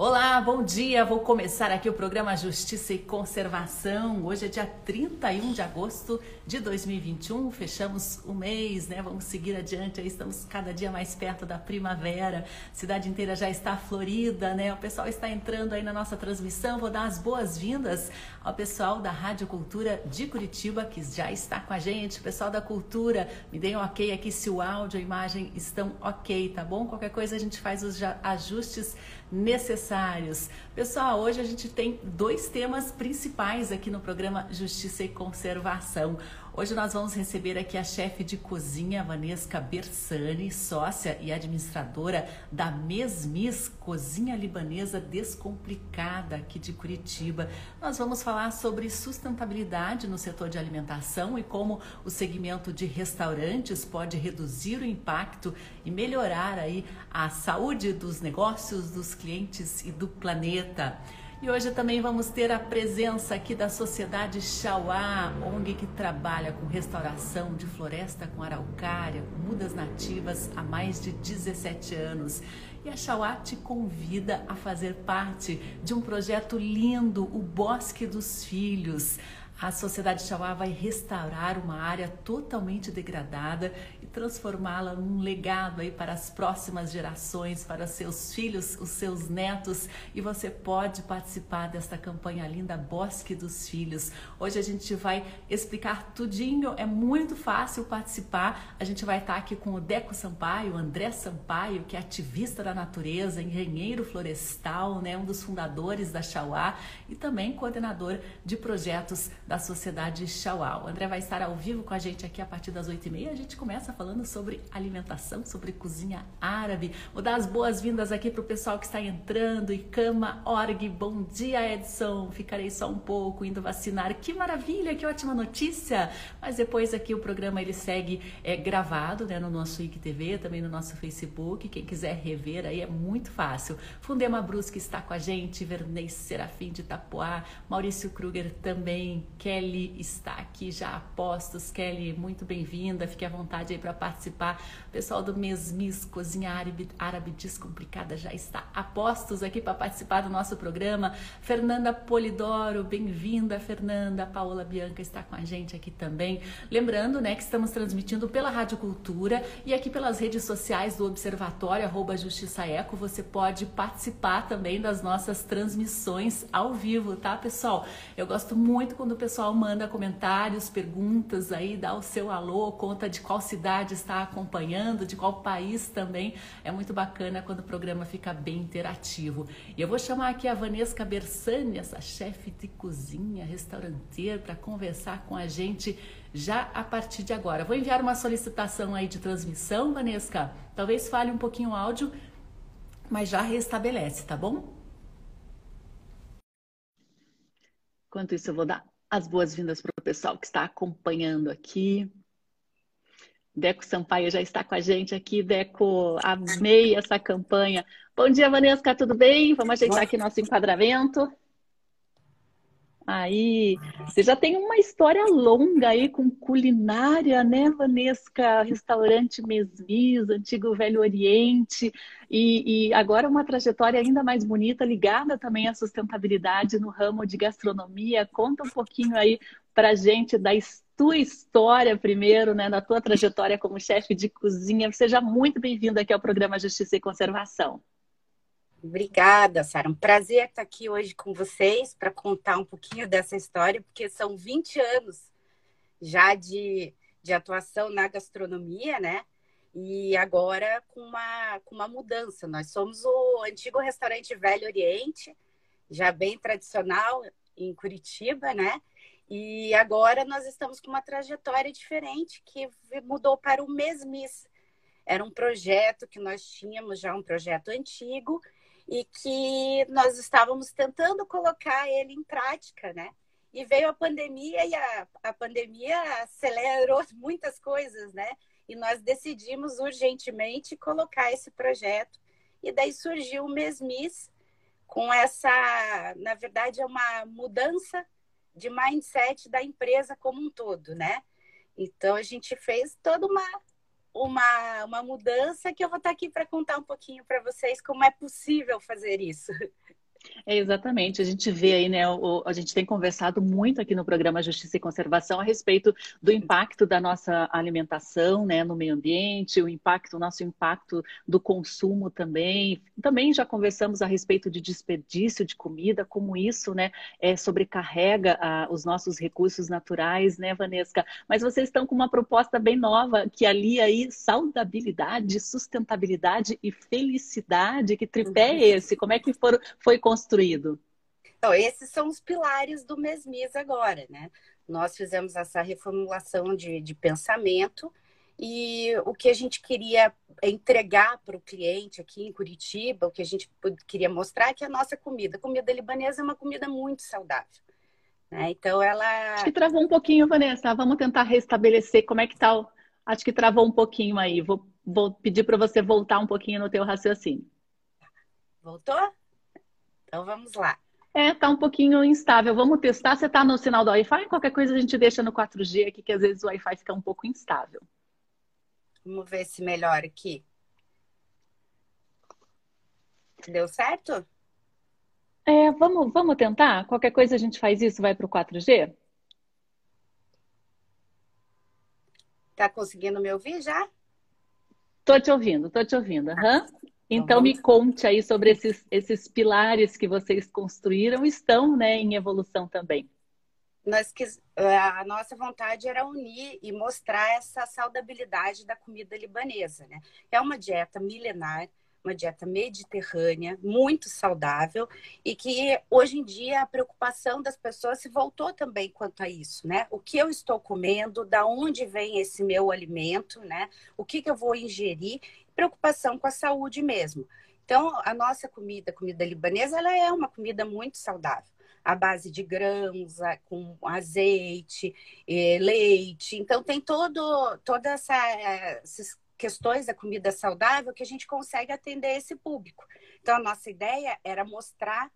Olá, bom dia. Vou começar aqui o programa Justiça e Conservação. Hoje é dia 31 de agosto de 2021. Fechamos o mês, né? Vamos seguir adiante. Aí estamos cada dia mais perto da primavera. A cidade inteira já está florida, né? O pessoal está entrando aí na nossa transmissão. Vou dar as boas-vindas ao pessoal da Rádio Cultura de Curitiba que já está com a gente. Pessoal da Cultura, me deem um ok aqui se o áudio e a imagem estão ok, tá bom? Qualquer coisa a gente faz os ajustes necessários. Pessoal, hoje a gente tem dois temas principais aqui no programa Justiça e Conservação. Hoje nós vamos receber aqui a chefe de cozinha, Vanesca Bersani, sócia e administradora da Mesmis Cozinha Libanesa Descomplicada aqui de Curitiba. Nós vamos falar sobre sustentabilidade no setor de alimentação e como o segmento de restaurantes pode reduzir o impacto e melhorar aí a saúde dos negócios, dos clientes e do planeta. E hoje também vamos ter a presença aqui da Sociedade Chauá, ONG que trabalha com restauração de floresta com araucária, mudas nativas há mais de 17 anos. E a Chauá te convida a fazer parte de um projeto lindo, o Bosque dos Filhos. A Sociedade Chauá vai restaurar uma área totalmente degradada e transformá-la num legado aí para as próximas gerações, para seus filhos, os seus netos. E você pode participar desta campanha linda Bosque dos Filhos. Hoje a gente vai explicar tudinho, é muito fácil participar. A gente vai estar aqui com o Deco Sampaio, André Sampaio, que é ativista da natureza, engenheiro florestal, né, um dos fundadores da Chauá e também coordenador de projetos da Sociedade Chauá. O André vai estar ao vivo com a gente aqui a partir das 8h30. A gente começa falando sobre alimentação, sobre cozinha árabe. Vou dar as boas-vindas aqui para o pessoal que está entrando. Icama Org, bom dia Edson. Ficarei só um pouco indo vacinar. Que maravilha, que ótima notícia. Mas depois aqui o programa ele segue é, gravado né, no nosso IGTV, também no nosso Facebook. Quem quiser rever aí é muito fácil. Fundema Brusque está com a gente, Vernei Serafim de Itapuá, Maurício Kruger também, Kelly está aqui já a postos. Kelly, muito bem-vinda. Fique à vontade aí para participar. O pessoal do Mesmis Cozinha Árabe, Árabe Descomplicada já está a postos aqui para participar do nosso programa. Fernanda Polidoro, bem-vinda, Fernanda. Paola Bianca está com a gente aqui também. Lembrando, né, que estamos transmitindo pela Rádio Cultura e aqui pelas redes sociais do Observatório, arroba Justiça Eco. Você pode participar também das nossas transmissões ao vivo, tá, pessoal? Eu gosto muito quando o pessoal pessoal manda comentários, perguntas aí, dá o seu alô, conta de qual cidade está acompanhando, de qual país também. É muito bacana quando o programa fica bem interativo. E eu vou chamar aqui a Vanessa Bersani, essa chefe de cozinha, restauranteira, para conversar com a gente já a partir de agora. Vou enviar uma solicitação aí de transmissão, Vanessa. Talvez fale um pouquinho o áudio, mas já restabelece, tá bom? Enquanto isso, eu vou dar as boas-vindas para o pessoal que está acompanhando aqui. Deco Sampaio já está com a gente aqui. Deco, amei essa campanha. Bom dia, Vanessa, tudo bem? Vamos ajeitar aqui nosso enquadramento. Aí, você já tem uma história longa aí com culinária, né, Vanesca? Restaurante Mesmis, antigo Velho Oriente, e, e, agora uma trajetória ainda mais bonita, ligada também à sustentabilidade no ramo de gastronomia. Conta um pouquinho aí pra gente da tua história primeiro, né, da tua trajetória como chefe de cozinha. Seja muito bem-vindo aqui ao programa Justiça e Conservação. Obrigada, Sara. Um prazer estar aqui hoje com vocês para contar um pouquinho dessa história, porque são 20 anos já de, de atuação na gastronomia, né? E agora com uma, com uma mudança. Nós somos o antigo restaurante Velho Oriente, já bem tradicional em Curitiba, né? E agora nós estamos com uma trajetória diferente que mudou para o Mesmis. Era um projeto que nós tínhamos já, um projeto antigo, e que nós estávamos tentando colocar ele em prática, né? E veio a pandemia e a, a pandemia acelerou muitas coisas, né? E nós decidimos urgentemente colocar esse projeto. E daí surgiu o Mesmis com essa, na verdade, é uma mudança de mindset da empresa como um todo, né? Então a gente fez toda uma uma, uma mudança que eu vou estar aqui para contar um pouquinho para vocês como é possível fazer isso. É, exatamente. A gente vê aí, né? O, a gente tem conversado muito aqui no programa Justiça e Conservação a respeito do impacto da nossa alimentação, né, no meio ambiente, o impacto, o nosso impacto do consumo também. Também já conversamos a respeito de desperdício de comida, como isso, né, é, sobrecarrega a, os nossos recursos naturais, né, Vanesca? Mas vocês estão com uma proposta bem nova que alia aí saudabilidade, sustentabilidade e felicidade. Que tripé é uhum. esse? Como é que for, foi construído? Então, esses são os pilares do Mesmis agora, né? Nós fizemos essa reformulação de, de pensamento e o que a gente queria entregar para o cliente aqui em Curitiba, o que a gente queria mostrar é que a nossa comida, a comida libanesa é uma comida muito saudável. Né? Então ela. Acho que travou um pouquinho, Vanessa. Vamos tentar restabelecer como é que está. O... Acho que travou um pouquinho aí. Vou, vou pedir para você voltar um pouquinho no teu raciocínio. Voltou? Então vamos lá. É, tá um pouquinho instável. Vamos testar. Você tá no sinal do Wi-Fi? Qualquer coisa a gente deixa no 4G aqui, que às vezes o Wi-Fi fica um pouco instável. Vamos ver se melhora aqui. Deu certo? É, vamos, vamos tentar? Qualquer coisa a gente faz isso, vai para o 4G? Tá conseguindo me ouvir já? Tô te ouvindo, tô te ouvindo. Uhum. Então, me conte aí sobre esses, esses pilares que vocês construíram, estão né, em evolução também. Nós quis, a nossa vontade era unir e mostrar essa saudabilidade da comida libanesa. Né? É uma dieta milenar, uma dieta mediterrânea, muito saudável, e que hoje em dia a preocupação das pessoas se voltou também quanto a isso, né? O que eu estou comendo, da onde vem esse meu alimento, né? O que, que eu vou ingerir preocupação com a saúde mesmo. Então, a nossa comida, a comida libanesa, ela é uma comida muito saudável. A base de grãos, com azeite, eh, leite. Então, tem todo, toda essa, essas questões da comida saudável que a gente consegue atender esse público. Então, a nossa ideia era mostrar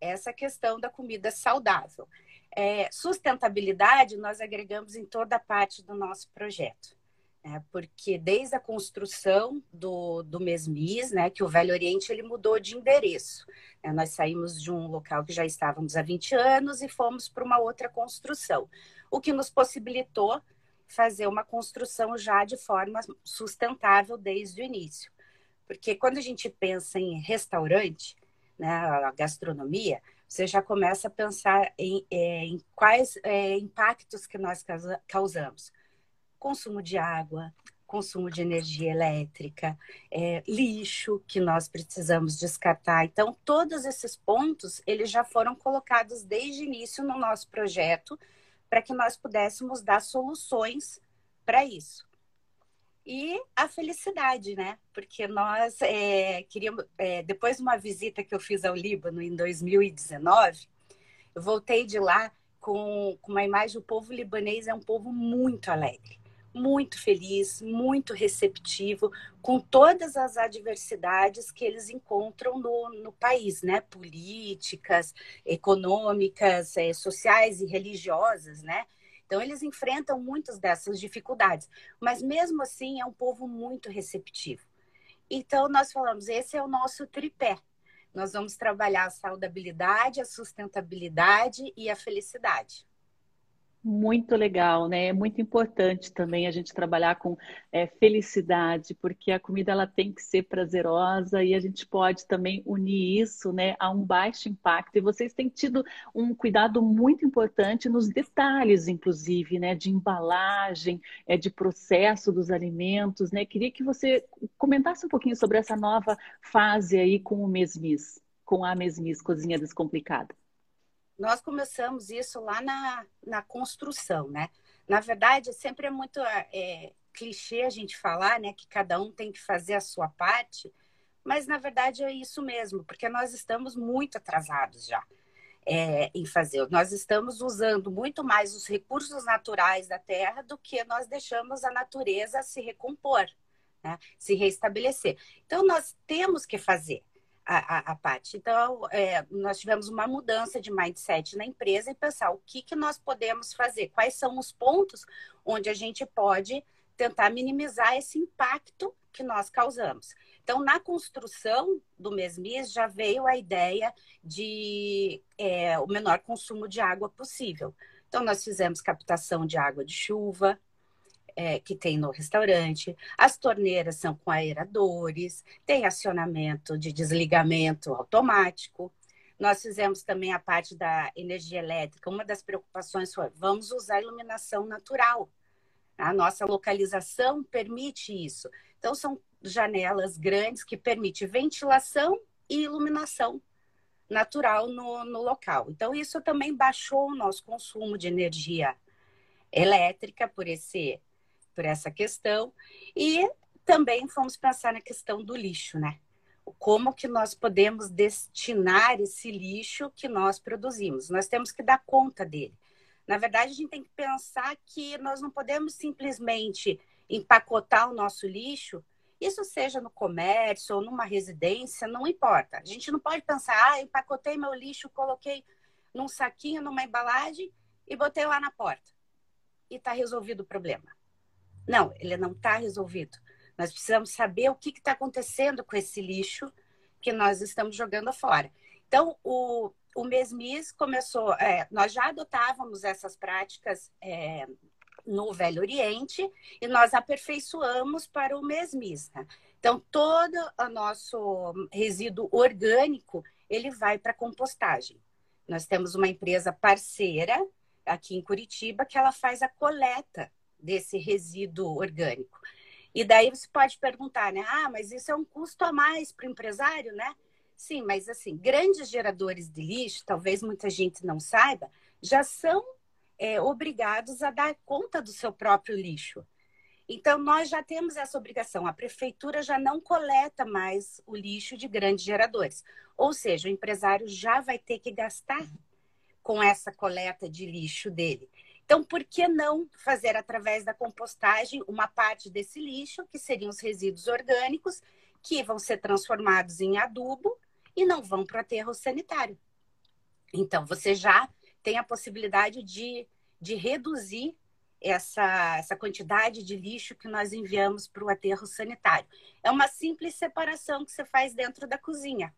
essa questão da comida saudável. É, sustentabilidade nós agregamos em toda a parte do nosso projeto né? porque desde a construção do, do Mesmis, né, que o Velho Oriente ele mudou de endereço. Né? Nós saímos de um local que já estávamos há 20 anos e fomos para uma outra construção, o que nos possibilitou fazer uma construção já de forma sustentável desde o início. Porque quando a gente pensa em restaurante, né, a gastronomia, você já começa a pensar em, é, em quais é, impactos que nós causamos consumo de água, consumo de energia elétrica, é, lixo que nós precisamos descartar. Então, todos esses pontos, eles já foram colocados desde o início no nosso projeto para que nós pudéssemos dar soluções para isso. E a felicidade, né? Porque nós é, queríamos, é, depois de uma visita que eu fiz ao Líbano em 2019, eu voltei de lá com, com uma imagem: o povo libanês é um povo muito alegre muito feliz, muito receptivo com todas as adversidades que eles encontram no, no país, né? Políticas, econômicas, é, sociais e religiosas, né? Então, eles enfrentam muitas dessas dificuldades, mas mesmo assim é um povo muito receptivo. Então, nós falamos: esse é o nosso tripé. Nós vamos trabalhar a saudabilidade, a sustentabilidade e a felicidade. Muito legal, né? É muito importante também a gente trabalhar com é, felicidade, porque a comida ela tem que ser prazerosa e a gente pode também unir isso, né, a um baixo impacto. E vocês têm tido um cuidado muito importante nos detalhes, inclusive, né, de embalagem, é, de processo dos alimentos, né? Queria que você comentasse um pouquinho sobre essa nova fase aí com o Mesmis, com a Mesmis Cozinha Descomplicada. Nós começamos isso lá na, na construção, né? Na verdade, sempre é muito é, clichê a gente falar, né, que cada um tem que fazer a sua parte, mas na verdade é isso mesmo, porque nós estamos muito atrasados já é, em fazer. Nós estamos usando muito mais os recursos naturais da terra do que nós deixamos a natureza se recompor, né, se restabelecer. Então, nós temos que fazer a, a, parte. Então, é, nós tivemos uma mudança de mindset na empresa e pensar o que, que nós podemos fazer, quais são os pontos onde a gente pode tentar minimizar esse impacto que nós causamos. Então, na construção do Mesmis já veio a ideia de é, o menor consumo de água possível. Então, nós fizemos captação de água de chuva, é, que tem no restaurante, as torneiras são com aeradores, tem acionamento de desligamento automático. Nós fizemos também a parte da energia elétrica. Uma das preocupações foi: vamos usar iluminação natural. A nossa localização permite isso. Então, são janelas grandes que permitem ventilação e iluminação natural no, no local. Então, isso também baixou o nosso consumo de energia elétrica por esse por essa questão e também fomos pensar na questão do lixo, né? Como que nós podemos destinar esse lixo que nós produzimos? Nós temos que dar conta dele. Na verdade, a gente tem que pensar que nós não podemos simplesmente empacotar o nosso lixo, isso seja no comércio ou numa residência, não importa. A gente não pode pensar, ah, empacotei meu lixo, coloquei num saquinho, numa embalagem e botei lá na porta. E está resolvido o problema. Não, ele não está resolvido. Nós precisamos saber o que está acontecendo com esse lixo que nós estamos jogando fora. Então, o, o Mesmis começou, é, nós já adotávamos essas práticas é, no Velho Oriente e nós aperfeiçoamos para o Mesmis. Né? Então, todo o nosso resíduo orgânico, ele vai para compostagem. Nós temos uma empresa parceira aqui em Curitiba que ela faz a coleta desse resíduo orgânico. E daí você pode perguntar, né? Ah, mas isso é um custo a mais para o empresário, né? Sim, mas assim, grandes geradores de lixo, talvez muita gente não saiba, já são é, obrigados a dar conta do seu próprio lixo. Então, nós já temos essa obrigação. A prefeitura já não coleta mais o lixo de grandes geradores. Ou seja, o empresário já vai ter que gastar com essa coleta de lixo dele. Então, por que não fazer através da compostagem uma parte desse lixo, que seriam os resíduos orgânicos, que vão ser transformados em adubo e não vão para o aterro sanitário? Então, você já tem a possibilidade de, de reduzir essa, essa quantidade de lixo que nós enviamos para o aterro sanitário. É uma simples separação que você faz dentro da cozinha.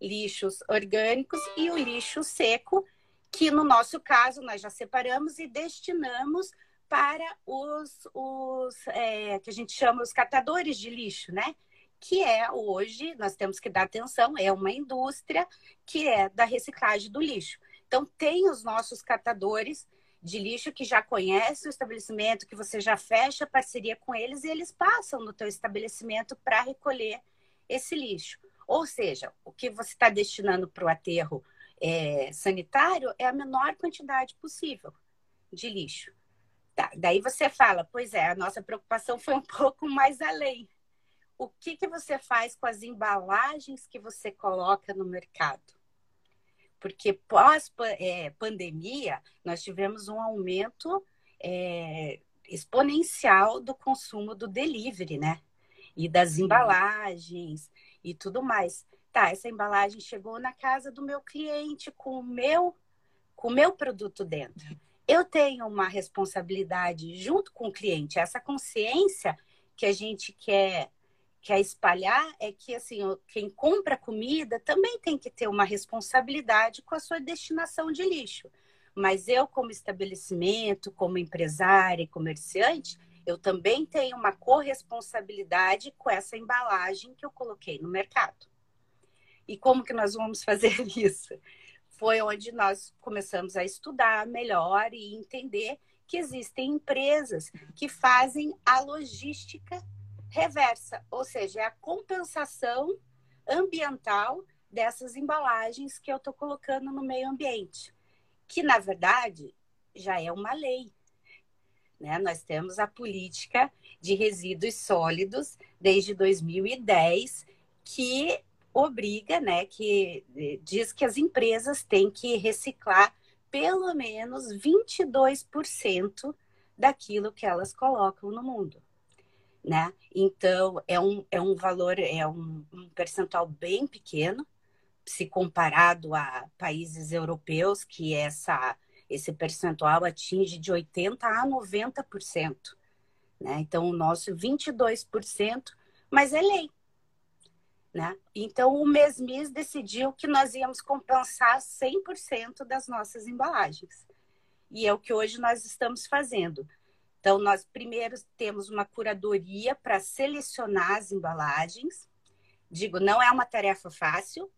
Lixos orgânicos e o lixo seco, que no nosso caso nós já separamos e destinamos para os, os é, que a gente chama os catadores de lixo, né? Que é hoje, nós temos que dar atenção, é uma indústria que é da reciclagem do lixo. Então, tem os nossos catadores de lixo que já conhecem o estabelecimento, que você já fecha parceria com eles e eles passam no teu estabelecimento para recolher esse lixo. Ou seja, o que você está destinando para o aterro é, sanitário é a menor quantidade possível de lixo. Tá, daí você fala, pois é, a nossa preocupação foi um pouco mais além. O que, que você faz com as embalagens que você coloca no mercado? Porque pós-pandemia, é, nós tivemos um aumento é, exponencial do consumo do delivery, né? E das embalagens e tudo mais tá, essa embalagem chegou na casa do meu cliente com o meu, com o meu produto dentro. Eu tenho uma responsabilidade junto com o cliente, essa consciência que a gente quer quer espalhar é que assim quem compra comida também tem que ter uma responsabilidade com a sua destinação de lixo. Mas eu, como estabelecimento, como empresária e comerciante, eu também tenho uma corresponsabilidade com essa embalagem que eu coloquei no mercado. E como que nós vamos fazer isso? Foi onde nós começamos a estudar melhor e entender que existem empresas que fazem a logística reversa, ou seja, é a compensação ambiental dessas embalagens que eu estou colocando no meio ambiente, que na verdade já é uma lei. Né? Nós temos a política de resíduos sólidos desde 2010, que obriga, né, que eh, diz que as empresas têm que reciclar pelo menos 22% daquilo que elas colocam no mundo, né? Então, é um, é um valor, é um, um percentual bem pequeno, se comparado a países europeus, que essa, esse percentual atinge de 80% a 90%. Né? Então, o nosso 22%, mas é lei. Né? Então, o Mesmis decidiu que nós íamos compensar 100% das nossas embalagens. E é o que hoje nós estamos fazendo. Então, nós primeiro temos uma curadoria para selecionar as embalagens. Digo, não é uma tarefa fácil,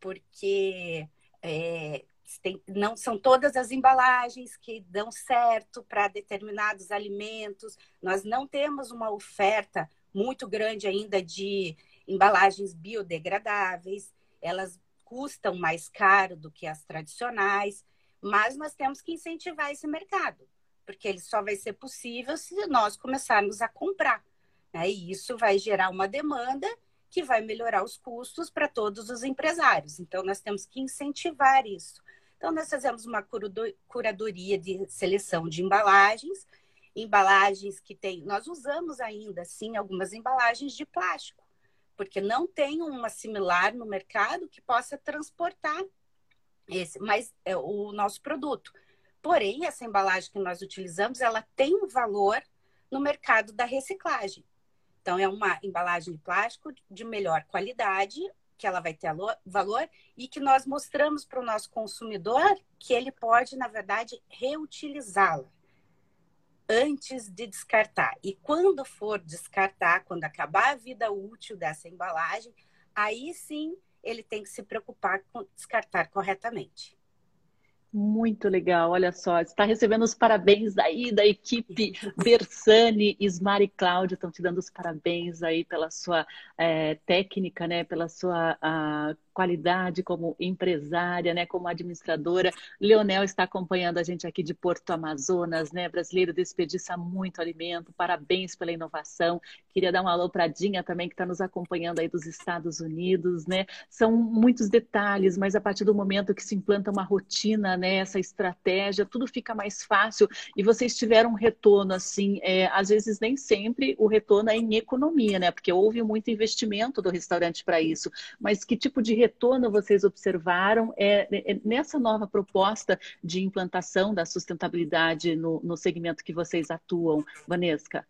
porque é, tem, não são todas as embalagens que dão certo para determinados alimentos. Nós não temos uma oferta muito grande ainda de embalagens biodegradáveis, elas custam mais caro do que as tradicionais, mas nós temos que incentivar esse mercado, porque ele só vai ser possível se nós começarmos a comprar. Né? E isso vai gerar uma demanda que vai melhorar os custos para todos os empresários. Então, nós temos que incentivar isso. Então, nós fazemos uma curadoria de seleção de embalagens, embalagens que tem. Nós usamos ainda, sim, algumas embalagens de plástico porque não tem uma similar no mercado que possa transportar esse, mas é o nosso produto. Porém, essa embalagem que nós utilizamos, ela tem um valor no mercado da reciclagem. Então, é uma embalagem de plástico de melhor qualidade, que ela vai ter valor e que nós mostramos para o nosso consumidor que ele pode, na verdade, reutilizá-la antes de descartar. E quando for descartar, quando acabar a vida útil dessa embalagem, aí sim ele tem que se preocupar com descartar corretamente. Muito legal, olha só, está recebendo os parabéns aí da equipe Bersani, Ismar e Cláudio estão te dando os parabéns aí pela sua é, técnica, né, pela sua a, qualidade como empresária, né, como administradora. Leonel está acompanhando a gente aqui de Porto Amazonas, né, brasileiro desperdiça muito alimento. Parabéns pela inovação. Queria dar um alô para Dinha também que está nos acompanhando aí dos Estados Unidos, né? São muitos detalhes, mas a partir do momento que se implanta uma rotina, né, essa estratégia, tudo fica mais fácil e vocês tiveram um retorno assim, é, às vezes nem sempre o retorno é em economia, né? Porque houve muito investimento do restaurante para isso. Mas que tipo de retorno vocês observaram é, é, nessa nova proposta de implantação da sustentabilidade no, no segmento que vocês atuam, Vanesca?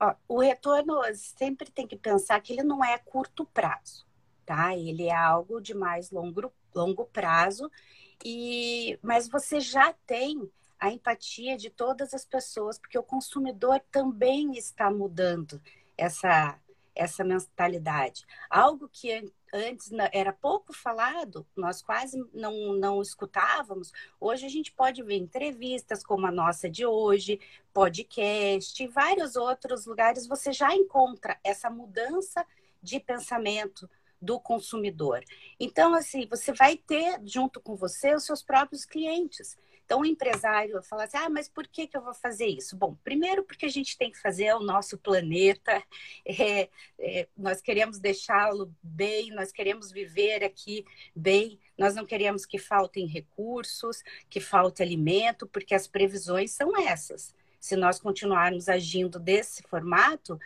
Ó, o retorno sempre tem que pensar que ele não é curto prazo, tá? Ele é algo de mais longo, longo prazo, e mas você já tem a empatia de todas as pessoas, porque o consumidor também está mudando essa essa mentalidade. Algo que antes era pouco falado, nós quase não, não escutávamos. Hoje a gente pode ver entrevistas como a nossa de hoje, podcast, vários outros lugares você já encontra essa mudança de pensamento do consumidor. Então, assim, você vai ter junto com você os seus próprios clientes. Então, o empresário fala assim: ah, mas por que, que eu vou fazer isso? Bom, primeiro, porque a gente tem que fazer o nosso planeta, é, é, nós queremos deixá-lo bem, nós queremos viver aqui bem, nós não queremos que faltem recursos, que falte alimento, porque as previsões são essas. Se nós continuarmos agindo desse formato,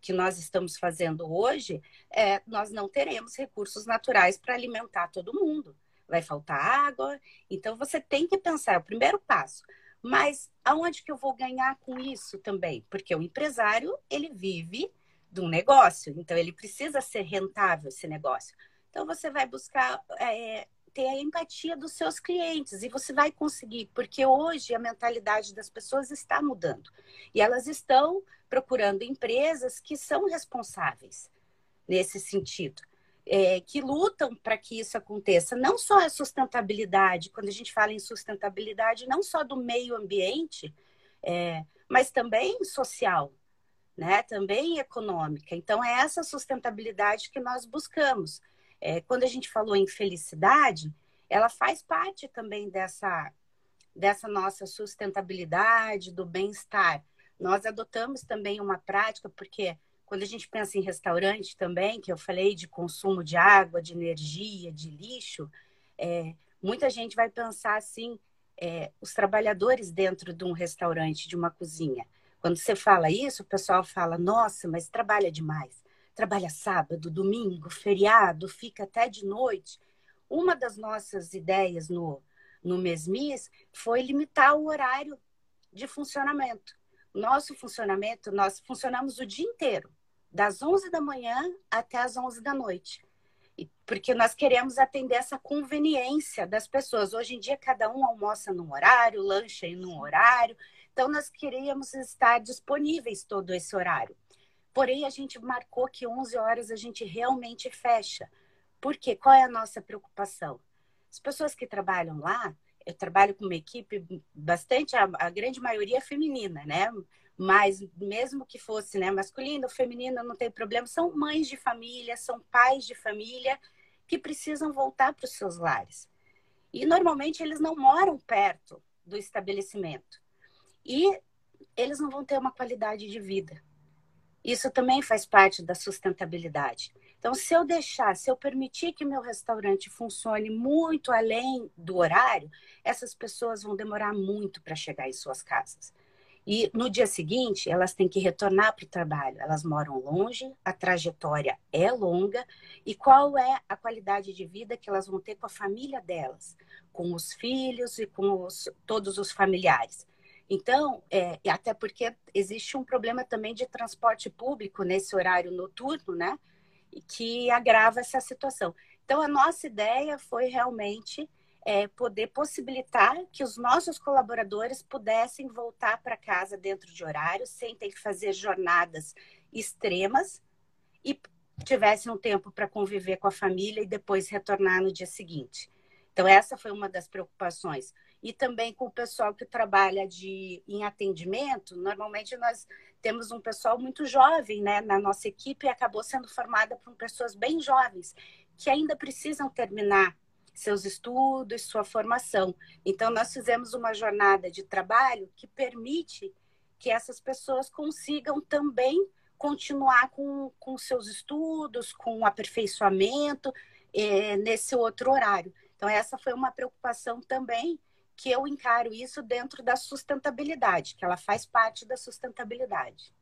que nós estamos fazendo hoje, é, nós não teremos recursos naturais para alimentar todo mundo vai faltar água. Então você tem que pensar, é o primeiro passo. Mas aonde que eu vou ganhar com isso também? Porque o empresário, ele vive de um negócio, então ele precisa ser rentável esse negócio. Então você vai buscar é, ter a empatia dos seus clientes e você vai conseguir, porque hoje a mentalidade das pessoas está mudando e elas estão procurando empresas que são responsáveis nesse sentido é, que lutam para que isso aconteça. Não só a sustentabilidade, quando a gente fala em sustentabilidade, não só do meio ambiente, é, mas também social, né? também econômica. Então, é essa sustentabilidade que nós buscamos. É, quando a gente falou em felicidade, ela faz parte também dessa, dessa nossa sustentabilidade, do bem-estar. Nós adotamos também uma prática, porque quando a gente pensa em restaurante também, que eu falei de consumo de água, de energia, de lixo, é, muita gente vai pensar assim, é, os trabalhadores dentro de um restaurante, de uma cozinha. Quando você fala isso, o pessoal fala, nossa, mas trabalha demais. Trabalha sábado, domingo, feriado, fica até de noite. Uma das nossas ideias no, no Mesmis foi limitar o horário de funcionamento. Nosso funcionamento, nós funcionamos o dia inteiro das 11 da manhã até as 11 da noite. Porque nós queremos atender essa conveniência das pessoas. Hoje em dia, cada um almoça num horário, lancha em um horário. Então, nós queríamos estar disponíveis todo esse horário. Porém, a gente marcou que 11 horas a gente realmente fecha. Por quê? Qual é a nossa preocupação? As pessoas que trabalham lá, eu trabalho com uma equipe bastante, a, a grande maioria é feminina, né? Mas mesmo que fosse né, masculino ou feminino, não tem problema. São mães de família, são pais de família que precisam voltar para os seus lares. E normalmente eles não moram perto do estabelecimento. E eles não vão ter uma qualidade de vida. Isso também faz parte da sustentabilidade. Então, se eu deixar, se eu permitir que meu restaurante funcione muito além do horário, essas pessoas vão demorar muito para chegar em suas casas. E no dia seguinte, elas têm que retornar para o trabalho. Elas moram longe, a trajetória é longa. E qual é a qualidade de vida que elas vão ter com a família delas, com os filhos e com os, todos os familiares? Então, é, até porque existe um problema também de transporte público nesse horário noturno, né? Que agrava essa situação. Então, a nossa ideia foi realmente é, poder possibilitar que os nossos colaboradores pudessem voltar para casa dentro de horário, sem ter que fazer jornadas extremas e tivessem um tempo para conviver com a família e depois retornar no dia seguinte. Então, essa foi uma das preocupações e também com o pessoal que trabalha de, em atendimento. Normalmente nós temos um pessoal muito jovem né, na nossa equipe e acabou sendo formada por pessoas bem jovens que ainda precisam terminar seus estudos, sua formação. Então, nós fizemos uma jornada de trabalho que permite que essas pessoas consigam também continuar com, com seus estudos, com aperfeiçoamento eh, nesse outro horário. Então, essa foi uma preocupação também que eu encaro isso dentro da sustentabilidade, que ela faz parte da sustentabilidade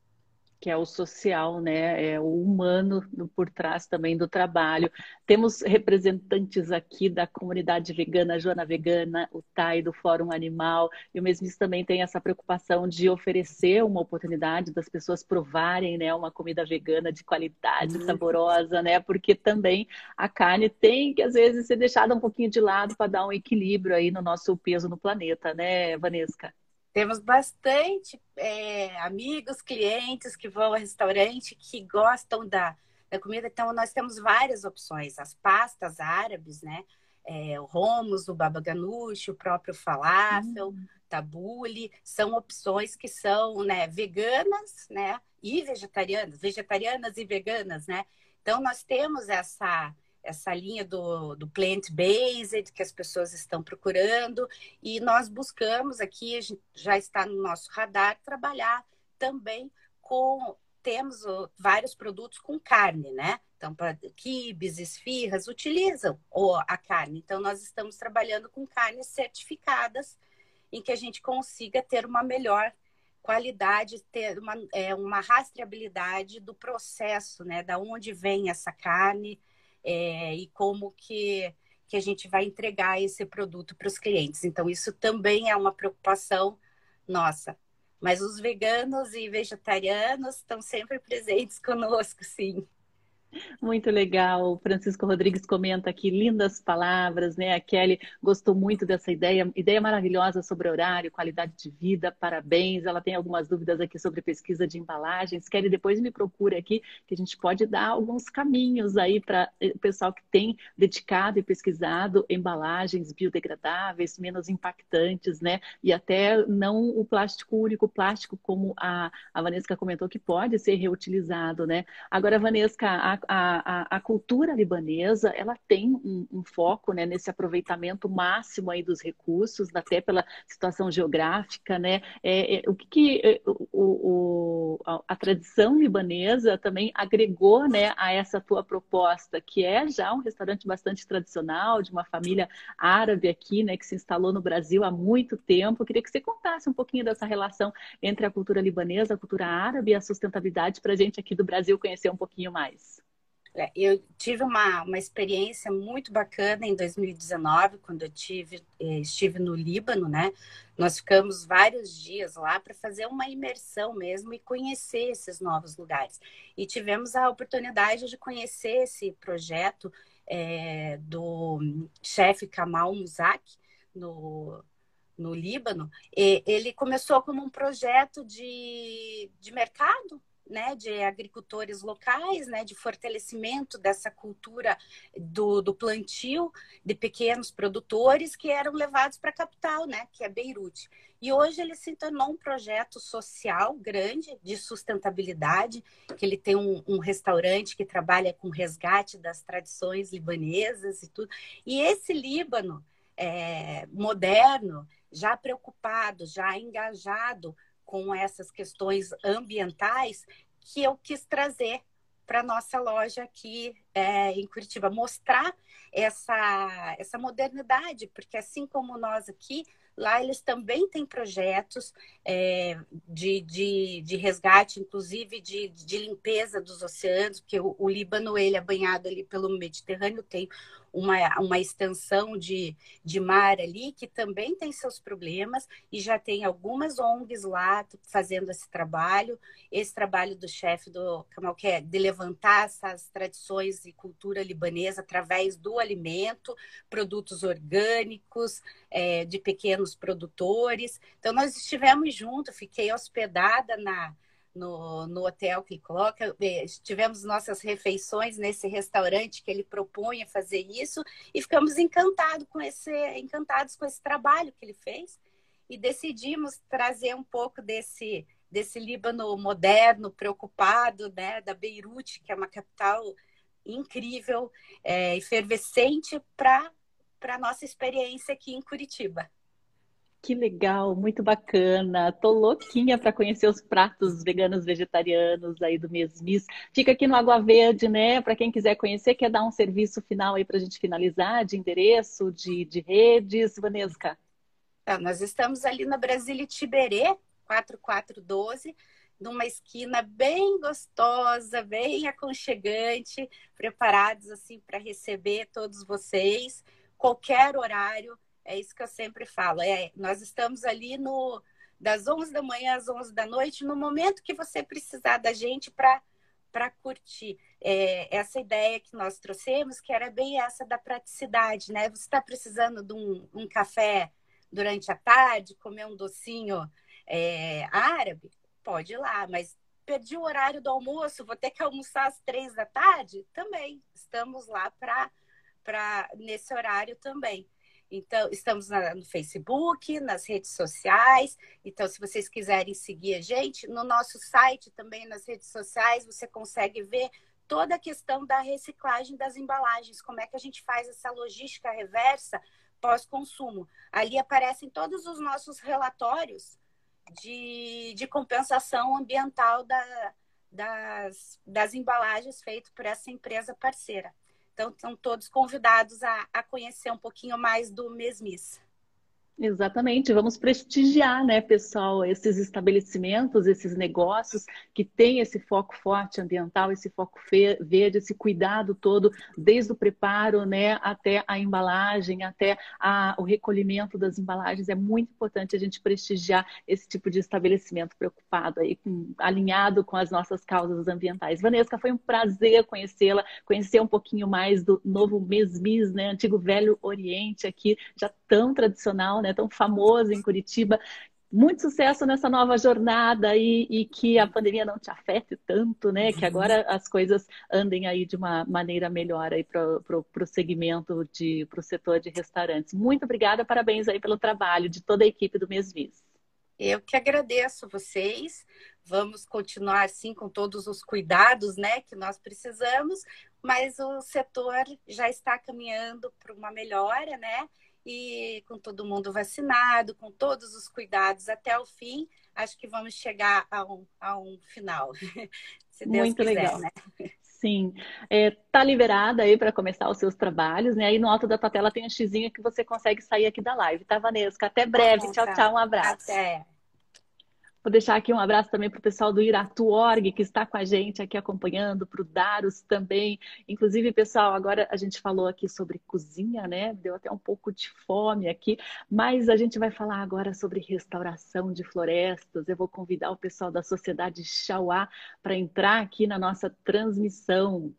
que é o social, né? É o humano por trás também do trabalho. Temos representantes aqui da comunidade vegana, Joana Vegana, o TAI do Fórum Animal, e o Mesmis também tem essa preocupação de oferecer uma oportunidade das pessoas provarem, né, uma comida vegana de qualidade, uhum. saborosa, né? Porque também a carne tem que às vezes ser deixada um pouquinho de lado para dar um equilíbrio aí no nosso peso no planeta, né, Vanesca? Temos bastante é, amigos, clientes que vão ao restaurante que gostam da, da comida. Então, nós temos várias opções. As pastas árabes, né? É, o hummus, o baba ganoush, o próprio falafel, hum. tabule, são opções que são né, veganas né, e vegetarianas, vegetarianas e veganas, né? Então, nós temos essa, essa linha do, do plant-based que as pessoas estão procurando, e nós buscamos aqui, já está no nosso radar, trabalhar também com. Temos vários produtos com carne, né? Então, para quibes, esfirras, utilizam a carne. Então, nós estamos trabalhando com carnes certificadas, em que a gente consiga ter uma melhor qualidade, ter uma, é, uma rastreabilidade do processo, né? Da onde vem essa carne, é, e como que, que a gente vai entregar esse produto para os clientes. Então, isso também é uma preocupação nossa. Mas os veganos e vegetarianos estão sempre presentes conosco, sim. Muito legal. O Francisco Rodrigues comenta aqui lindas palavras, né? A Kelly gostou muito dessa ideia, ideia maravilhosa sobre horário, qualidade de vida, parabéns. Ela tem algumas dúvidas aqui sobre pesquisa de embalagens. Kelly, depois me procura aqui, que a gente pode dar alguns caminhos aí para o pessoal que tem dedicado e pesquisado embalagens biodegradáveis, menos impactantes, né? E até não o plástico único, plástico como a, a Vanessa comentou, que pode ser reutilizado, né? Agora, Vanessa, a a, a, cultura libanesa ela tem um, um, foco né, nesse aproveitamento máximo aí dos recursos, até pela situação geográfica, né? É, é, o que, que é, o, o, a, a, tradição libanesa também agregou né, a essa tua proposta, que é já um restaurante bastante tradicional, de uma família árabe aqui, né, que se instalou no Brasil há muito tempo. Eu queria que você contasse um pouquinho dessa relação entre a cultura libanesa, a cultura árabe e a sustentabilidade para a gente aqui do Brasil conhecer um pouquinho mais. É, eu tive uma, uma experiência muito bacana em 2019, quando eu tive, eh, estive no Líbano, né? Nós ficamos vários dias lá para fazer uma imersão mesmo e conhecer esses novos lugares. E tivemos a oportunidade de conhecer esse projeto é, do chefe Kamal Muzak, no, no Líbano. E ele começou como um projeto de, de mercado, né, de agricultores locais, né, de fortalecimento dessa cultura do, do plantio de pequenos produtores que eram levados para a capital, né, que é Beirute. E hoje ele se tornou um projeto social grande de sustentabilidade, que ele tem um, um restaurante que trabalha com resgate das tradições libanesas e tudo. E esse Líbano é, moderno, já preocupado, já engajado com essas questões ambientais que eu quis trazer para nossa loja aqui é, em Curitiba, mostrar essa, essa modernidade, porque assim como nós aqui, Lá eles também têm projetos é, de, de, de, resgate, inclusive de, de limpeza dos oceanos, porque o, o Líbano ele é banhado ali pelo Mediterrâneo, tem uma, uma extensão de, de mar ali que também tem seus problemas e já tem algumas ONGs lá fazendo esse trabalho. Esse trabalho do chefe do Kamal, que é de levantar essas tradições e cultura libanesa através do alimento, produtos orgânicos, é, de pequenos produtores. Então, nós estivemos juntos, fiquei hospedada na no, no hotel que ele coloca. É, tivemos nossas refeições nesse restaurante que ele propõe fazer isso e ficamos encantados com esse, encantados com esse trabalho que ele fez e decidimos trazer um pouco desse desse Líbano moderno, preocupado, né, da Beirute, que é uma capital incrível, é, efervescente, para a nossa experiência aqui em Curitiba. Que legal, muito bacana. Tô louquinha para conhecer os pratos veganos vegetarianos aí do Mesmis. Fica aqui no Água Verde, né? Para quem quiser conhecer, quer dar um serviço final aí para a gente finalizar, de endereço, de, de redes, Vanesca? Então, nós estamos ali na Brasília Tiberê, 4412, numa esquina bem gostosa, bem aconchegante, preparados assim para receber todos vocês, qualquer horário é isso que eu sempre falo. É, nós estamos ali no das 11 da manhã às 11 da noite, no momento que você precisar da gente para para curtir. É, essa ideia que nós trouxemos, que era bem essa da praticidade, né? Você está precisando de um, um, café durante a tarde, comer um docinho é, árabe? Pode ir lá, mas perdi o horário do almoço, vou ter que almoçar às três da tarde? Também. Estamos lá para nesse horário também. Então, estamos na, no Facebook, nas redes sociais. Então, se vocês quiserem seguir a gente, no nosso site também, nas redes sociais, você consegue ver toda a questão da reciclagem das embalagens, como é que a gente faz essa logística reversa pós-consumo. Ali aparecem todos os nossos relatórios de, de compensação ambiental da, das, das embalagens feitas por essa empresa parceira. Então, estão todos convidados a, a conhecer um pouquinho mais do Mesmis. Exatamente, vamos prestigiar, né, pessoal, esses estabelecimentos, esses negócios que têm esse foco forte ambiental, esse foco verde, esse cuidado todo, desde o preparo, né, até a embalagem, até a, o recolhimento das embalagens. É muito importante a gente prestigiar esse tipo de estabelecimento preocupado aí, com, alinhado com as nossas causas ambientais. Vanessa, foi um prazer conhecê-la, conhecer um pouquinho mais do novo Mesmis, né, antigo Velho Oriente aqui, já tão tradicional, né? Tão famoso em Curitiba. Muito sucesso nessa nova jornada e, e que a pandemia não te afete tanto, né? Que agora as coisas andem aí de uma maneira melhor aí para o segmento de para o setor de restaurantes. Muito obrigada, parabéns aí pelo trabalho de toda a equipe do Mesvis. Eu que agradeço vocês. Vamos continuar assim com todos os cuidados, né, que nós precisamos, mas o setor já está caminhando para uma melhora, né? E com todo mundo vacinado, com todos os cuidados até o fim, acho que vamos chegar a um, a um final. Se Deus Muito quiser, legal. né? Sim, é, tá liberada aí para começar os seus trabalhos, né? Aí no alto da tua tela tem um xizinho que você consegue sair aqui da live, tá, Vanesca? Até breve. tchau, tchau, um abraço. Até. Vou deixar aqui um abraço também para o pessoal do Iratu.org, que está com a gente aqui acompanhando, para o Daros também. Inclusive, pessoal, agora a gente falou aqui sobre cozinha, né? Deu até um pouco de fome aqui, mas a gente vai falar agora sobre restauração de florestas. Eu vou convidar o pessoal da Sociedade Chauá para entrar aqui na nossa transmissão.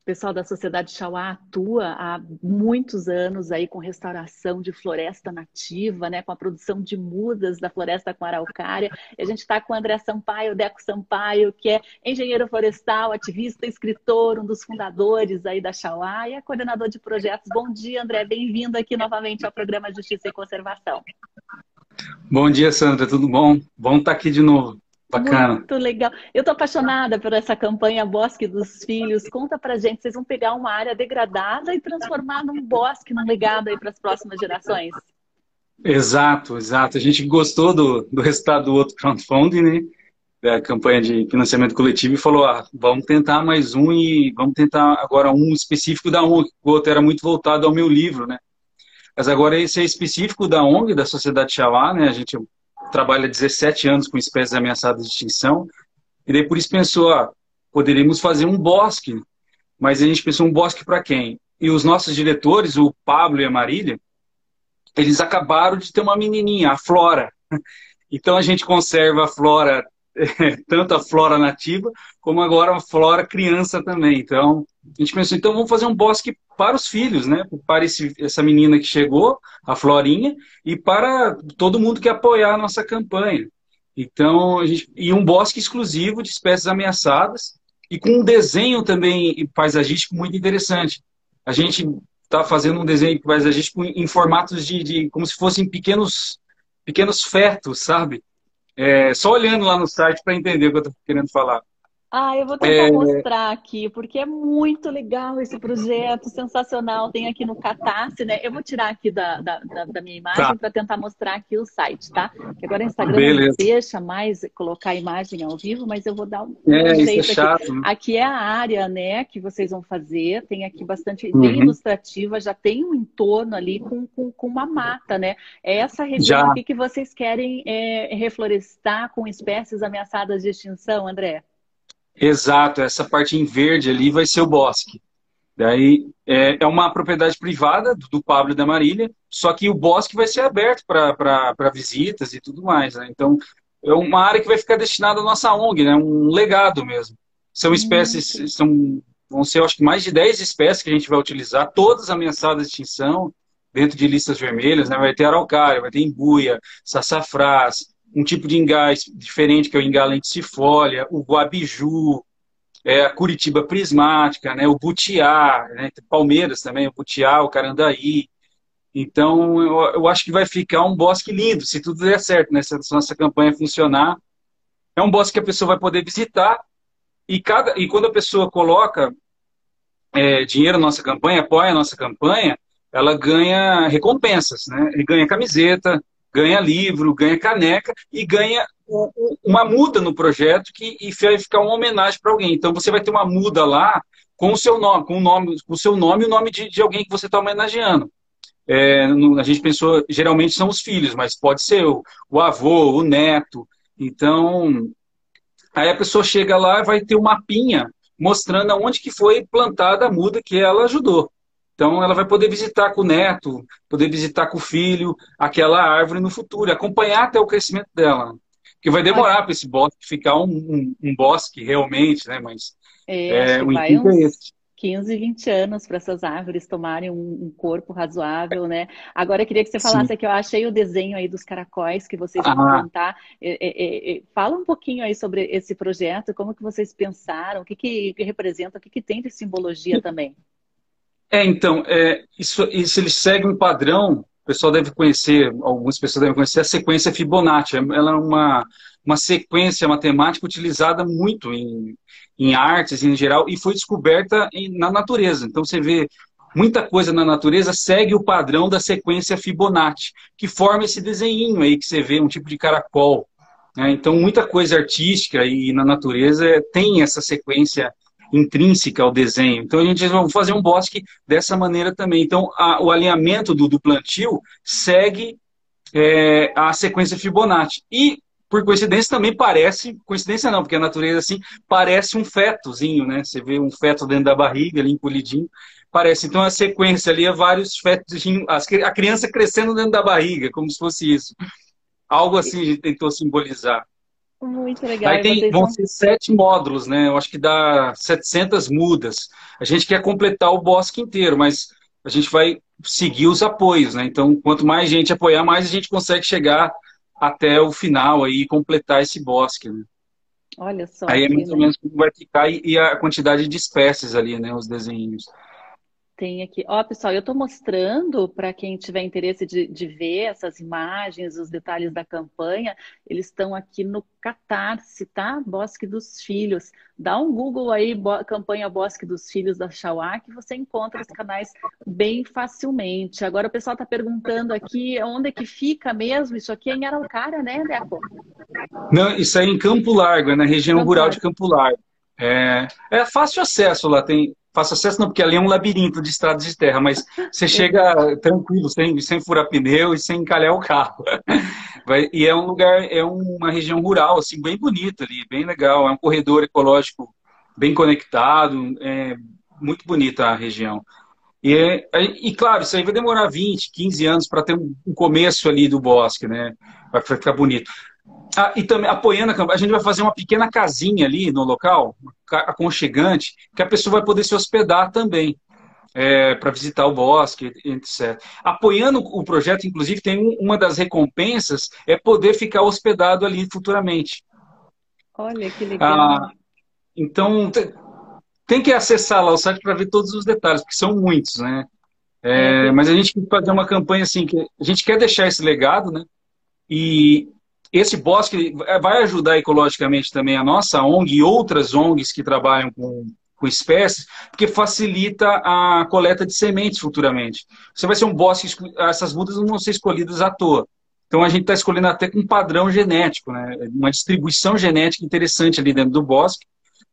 O pessoal da Sociedade Chauá atua há muitos anos aí com restauração de floresta nativa, né, com a produção de mudas da floresta com araucária. E a gente está com o André Sampaio, Deco Sampaio, que é engenheiro florestal, ativista, escritor, um dos fundadores aí da Chauá e é coordenador de projetos. Bom dia, André, bem-vindo aqui novamente ao programa Justiça e Conservação. Bom dia, Sandra, tudo bom? Bom estar aqui de novo. Bacana. Muito legal. Eu estou apaixonada por essa campanha Bosque dos Filhos. Conta pra gente, vocês vão pegar uma área degradada e transformar num bosque, num legado aí para as próximas gerações. Exato, exato. A gente gostou do, do resultado do outro crowdfunding, né? Da campanha de financiamento coletivo e falou: ah, vamos tentar mais um e vamos tentar agora um específico da ONG. O outro era muito voltado ao meu livro, né? Mas agora esse é específico da ONG, da Sociedade Xalá, né? A gente trabalha 17 anos com espécies ameaçadas de extinção, e daí por isso pensou, ah, poderíamos fazer um bosque, mas a gente pensou um bosque para quem? E os nossos diretores, o Pablo e a Marília, eles acabaram de ter uma menininha, a Flora. Então a gente conserva a Flora, tanto a Flora nativa, como agora a Flora criança também. Então a gente pensou, então vamos fazer um bosque para os filhos, né? Para esse, essa menina que chegou, a Florinha, e para todo mundo que apoiar a nossa campanha. Então, a gente, e um bosque exclusivo de espécies ameaçadas e com um desenho também paisagístico muito interessante. A gente está fazendo um desenho paisagístico em formatos de, de como se fossem pequenos pequenos fetos, sabe? É, só olhando lá no site para entender o que eu estou querendo falar. Ah, eu vou tentar é... mostrar aqui, porque é muito legal esse projeto, sensacional. Tem aqui no Catarse, né? Eu vou tirar aqui da, da, da minha imagem tá. para tentar mostrar aqui o site, tá? Porque agora o Instagram Beleza. não deixa mais colocar a imagem ao vivo, mas eu vou dar um, é, jeito é chato, aqui. Né? Aqui é a área, né, que vocês vão fazer. Tem aqui bastante, uhum. bem ilustrativa, já tem um entorno ali com, com, com uma mata, né? É essa região já. aqui que vocês querem é, reflorestar com espécies ameaçadas de extinção, André? Exato, essa parte em verde ali vai ser o bosque. Daí é, é uma propriedade privada do Pablo e da Marília, só que o bosque vai ser aberto para visitas e tudo mais. Né? Então, é uma área que vai ficar destinada à nossa ONG, né? um legado mesmo. São espécies, uhum. são, vão ser acho que mais de 10 espécies que a gente vai utilizar, todas ameaçadas de extinção, dentro de listas vermelhas, né? vai ter araucária, vai ter embuia, sassafrás, um tipo de ingá diferente, que é o ingá lenticifólia, o guabiju, é, a curitiba prismática, né, o butiá, né, Palmeiras também, o butiá, o carandaí. Então, eu, eu, acho que vai ficar um bosque lindo, se tudo der certo, né, se a nossa campanha funcionar. É um bosque que a pessoa vai poder visitar e, cada, e quando a pessoa coloca é, dinheiro na nossa campanha, apoia a nossa campanha, ela ganha recompensas, né? Ganha camiseta, ganha livro, ganha caneca e ganha uma muda no projeto que e vai ficar uma homenagem para alguém. Então você vai ter uma muda lá com o seu nome, com o nome, com o seu nome e o nome de, de alguém que você está homenageando. É, a gente pensou, geralmente são os filhos, mas pode ser o, o avô, o neto. Então, aí a pessoa chega lá e vai ter um mapinha mostrando aonde que foi plantada a muda que ela ajudou. Então, ela vai poder visitar com o neto, poder visitar com o filho aquela árvore no futuro, acompanhar até o crescimento dela. Que vai demorar para esse bosque ficar um, um, um, bosque realmente, né? Mas é, é o uns... é esse. 15, 20 anos para essas árvores tomarem um, corpo razoável, né? Agora eu queria que você falasse Sim. aqui, eu achei o desenho aí dos caracóis que vocês vão ah. montar. É, é, é, fala um pouquinho aí sobre esse projeto, como que vocês pensaram, o que, que representa, o que, que tem de simbologia também. É, então, é, isso, isso ele segue um padrão, o pessoal deve conhecer, algumas pessoas devem conhecer a sequência Fibonacci. Ela é uma, uma sequência matemática utilizada muito em, em artes em geral e foi descoberta em, na natureza. Então você vê muita coisa na natureza segue o padrão da sequência Fibonacci, que forma esse desenho aí que você vê, um tipo de caracol. Né? Então muita coisa artística e na natureza tem essa sequência intrínseca ao desenho. Então a gente vai fazer um bosque dessa maneira também. Então a, o alinhamento do, do, plantio segue é, a sequência Fibonacci. E por coincidência também parece, coincidência não, porque a natureza assim parece um fetozinho, né? Você vê um feto dentro da barriga ali encolhidinho, parece. Então a sequência ali é vários fetos, a criança crescendo dentro da barriga, como se fosse isso. Algo assim a gente tentou simbolizar. Muito legal. Aí tem, vão ser sete módulos, né? Eu acho que dá 700 mudas. A gente quer completar o bosque inteiro, mas a gente vai seguir os apoios, né? Então, quanto mais gente apoiar, mais a gente consegue chegar até o final aí e completar esse bosque, né? Olha só. Aí é mais ou menos como vai ficar e a quantidade de espécies ali, né? Os desenhos tem aqui. Ó, pessoal, eu estou mostrando para quem tiver interesse de, de, ver essas imagens, os detalhes da campanha, eles estão aqui no Catarse, tá? Bosque dos Filhos. Dá um Google aí, bo campanha Bosque dos Filhos da Xauá, que você encontra os canais bem facilmente. Agora o pessoal está perguntando aqui onde é que fica mesmo. Isso aqui é em Araucária, né, Deco? Não, isso é em Campo Largo, é na região Campo rural Largo. de Campo Largo. É, é fácil acesso lá, tem fácil acesso não, porque ali é um labirinto de estradas de terra, mas você chega tranquilo, sem, sem furar pneu e sem encalhar o carro. Vai, e é um lugar, é uma região rural, assim, bem bonita ali, bem legal. É um corredor ecológico bem conectado, é muito bonita a região. E, é, e claro, isso aí vai demorar 20, 15 anos para ter um começo ali do bosque, né? Vai ficar bonito. Ah, e também apoiando a campanha, a gente vai fazer uma pequena casinha ali no local, aconchegante, que a pessoa vai poder se hospedar também. É, para visitar o bosque, etc. Apoiando o projeto, inclusive, tem uma das recompensas é poder ficar hospedado ali futuramente. Olha que legal. Ah, então tem que acessar lá o site para ver todos os detalhes, porque são muitos, né? É, é, mas a gente quer fazer uma campanha assim que a gente quer deixar esse legado, né? E esse bosque vai ajudar ecologicamente também a nossa ONG e outras ONGs que trabalham com, com espécies, porque facilita a coleta de sementes futuramente. Você vai ser um bosque, essas mudas não vão ser escolhidas à toa. Então a gente está escolhendo até com um padrão genético, né? uma distribuição genética interessante ali dentro do bosque,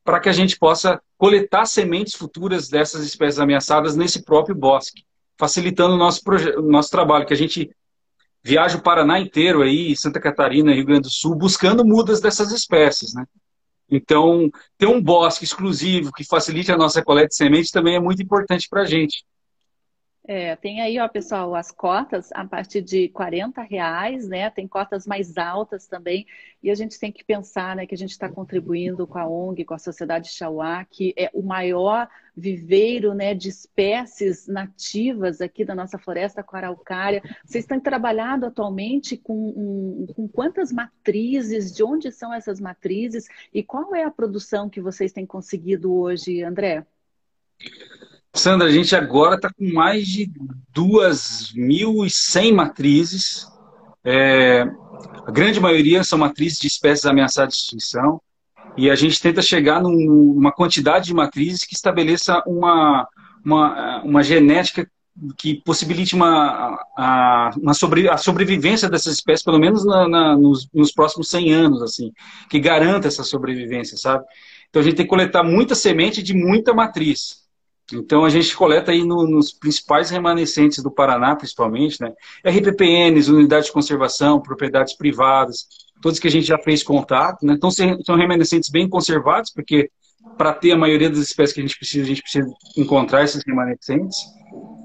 para que a gente possa coletar sementes futuras dessas espécies ameaçadas nesse próprio bosque, facilitando o nosso, nosso trabalho, que a gente viaja o Paraná inteiro aí, Santa Catarina, Rio Grande do Sul, buscando mudas dessas espécies, né? Então, ter um bosque exclusivo que facilite a nossa coleta de sementes também é muito importante para a gente. É, tem aí, ó, pessoal, as cotas a partir de 40 reais, né? Tem cotas mais altas também. E a gente tem que pensar, né, que a gente está contribuindo com a ONG, com a Sociedade Chauá, que é o maior viveiro, né, de espécies nativas aqui da nossa floresta com araucária. Vocês estão trabalhando atualmente com, um, com quantas matrizes? De onde são essas matrizes? E qual é a produção que vocês têm conseguido hoje, André? Sandra, a gente agora está com mais de 2.100 matrizes. É, a grande maioria são matrizes de espécies ameaçadas de extinção. E a gente tenta chegar numa quantidade de matrizes que estabeleça uma, uma, uma genética que possibilite uma, a, uma sobre, a sobrevivência dessas espécies, pelo menos na, na, nos, nos próximos 100 anos, assim, que garanta essa sobrevivência, sabe? Então a gente tem que coletar muita semente de muita matriz. Então a gente coleta aí no, nos principais remanescentes do Paraná, principalmente, né? RPPNs, unidades de conservação, propriedades privadas, todos que a gente já fez contato, né? Então são remanescentes bem conservados, porque para ter a maioria das espécies que a gente precisa, a gente precisa encontrar esses remanescentes.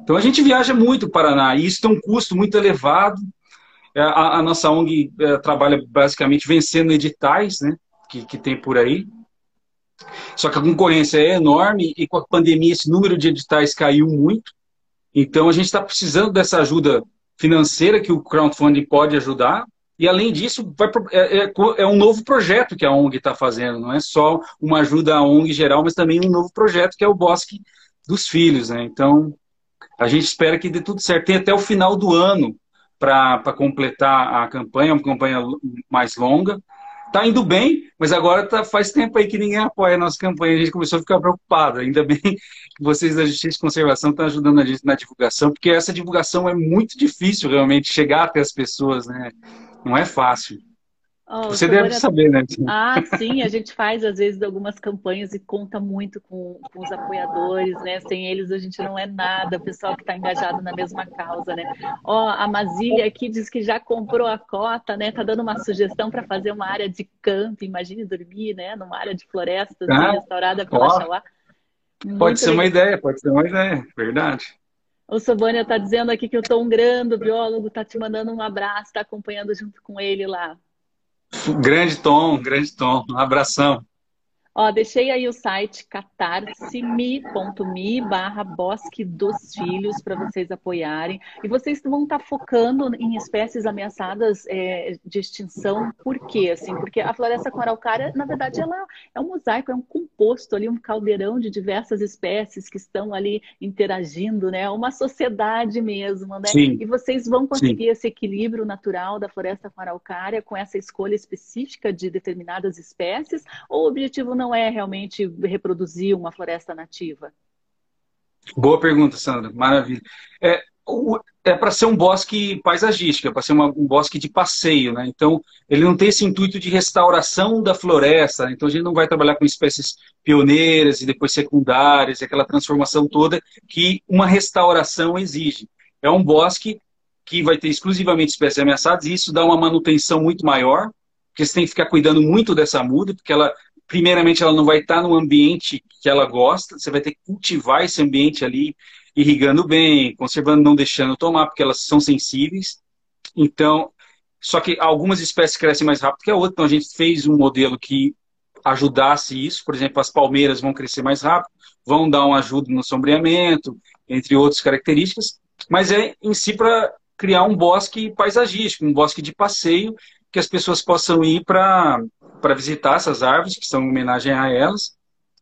Então a gente viaja muito o Paraná, e isso tem um custo muito elevado. É, a, a nossa ONG é, trabalha basicamente vencendo editais, né? Que, que tem por aí. Só que a concorrência é enorme e com a pandemia esse número de editais caiu muito. Então a gente está precisando dessa ajuda financeira que o crowdfunding pode ajudar. E além disso, vai, é, é, é, um novo projeto que a ONG está fazendo. Não é só uma ajuda à ONG geral, mas também um novo projeto que é o Bosque dos Filhos. Né? Então a gente espera que dê tudo certo. Tem até o final do ano para completar a campanha, uma campanha mais longa tá indo bem, mas agora tá, faz tempo aí que ninguém apoia a nossa campanha. A gente começou a ficar preocupado. Ainda bem que vocês da Justiça de Conservação estão ajudando a gente na divulgação, porque essa divulgação é muito difícil realmente chegar até as pessoas, né? Não é fácil. Oh, Você deve saber, né? Ah, sim, a gente faz às vezes algumas campanhas e conta muito com, com os apoiadores, né? Sem eles a gente não é nada, o pessoal que está engajado na mesma causa, né? Ó, oh, a Mazília aqui diz que já comprou a cota, né? Tá dando uma sugestão para fazer uma área de campo, imagine dormir, né? Numa área de floresta assim, ah, restaurada pela oh, Xauá. Pode ser legal. uma ideia, pode ser uma ideia, verdade. O Sobânia está dizendo aqui que o Tom Grando, biólogo, está te mandando um abraço, está acompanhando junto com ele lá. Grande Tom, grande Tom. Um abração. Ó, deixei aí o site catarse.me barra Bosque dos Filhos para vocês apoiarem. E vocês vão estar tá focando em espécies ameaçadas é, de extinção. Por quê? Assim, porque a floresta com araucária, na verdade, ela é um mosaico, é um composto ali, um caldeirão de diversas espécies que estão ali interagindo, né? Uma sociedade mesmo, né? Sim. E vocês vão conseguir Sim. esse equilíbrio natural da floresta com araucária com essa escolha específica de determinadas espécies? Ou o objetivo não não é realmente reproduzir uma floresta nativa? Boa pergunta, Sandra. Maravilha. É, é para ser um bosque paisagístico, é para ser uma, um bosque de passeio, né? Então, ele não tem esse intuito de restauração da floresta, então a gente não vai trabalhar com espécies pioneiras e depois secundárias, aquela transformação toda que uma restauração exige. É um bosque que vai ter exclusivamente espécies ameaçadas e isso dá uma manutenção muito maior, porque você tem que ficar cuidando muito dessa muda, porque ela primeiramente, ela não vai estar no ambiente que ela gosta, você vai ter que cultivar esse ambiente ali, irrigando bem, conservando, não deixando tomar, porque elas são sensíveis. Então, só que algumas espécies crescem mais rápido que a outra, então a gente fez um modelo que ajudasse isso, por exemplo, as palmeiras vão crescer mais rápido, vão dar uma ajuda no sombreamento, entre outras características, mas é em si para criar um bosque paisagístico, um bosque de passeio, que as pessoas possam ir para para visitar essas árvores, que são em homenagem a elas,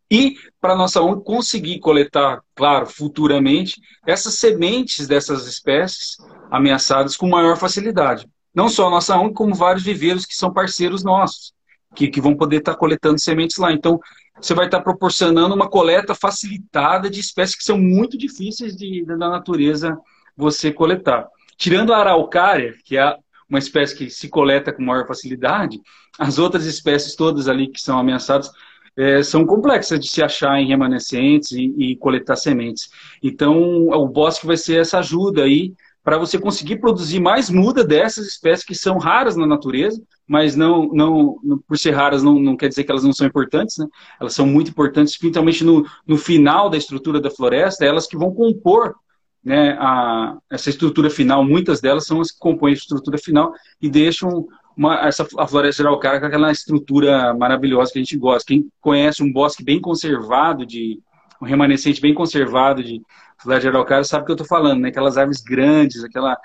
e para nossa ONG conseguir coletar, claro, futuramente, essas sementes dessas espécies ameaçadas com maior facilidade. Não só a nossa ONG, como vários viveiros que são parceiros nossos, que, que vão poder estar tá coletando sementes lá. Então, você vai estar tá proporcionando uma coleta facilitada de espécies que são muito difíceis de, da natureza você coletar. Tirando a araucária, que é uma espécie que se coleta com maior facilidade, as outras espécies todas ali que são ameaçadas é, são complexas de se achar em remanescentes e, e, coletar sementes. Então, o bosque vai ser essa ajuda aí para você conseguir produzir mais muda dessas espécies que são raras na natureza, mas não, não por ser raras não, não quer dizer que elas não são importantes, né? Elas são muito importantes, principalmente no, no final da estrutura da floresta, elas que vão compor né, a, essa estrutura final, muitas delas são as que compõem a estrutura final e deixam uma, essa, a floresta araucária com aquela estrutura maravilhosa que a gente gosta. Quem conhece um bosque bem conservado, de um remanescente bem conservado de floresta araucária, sabe o que eu estou falando, né? Aquelas árvores grandes, aquela,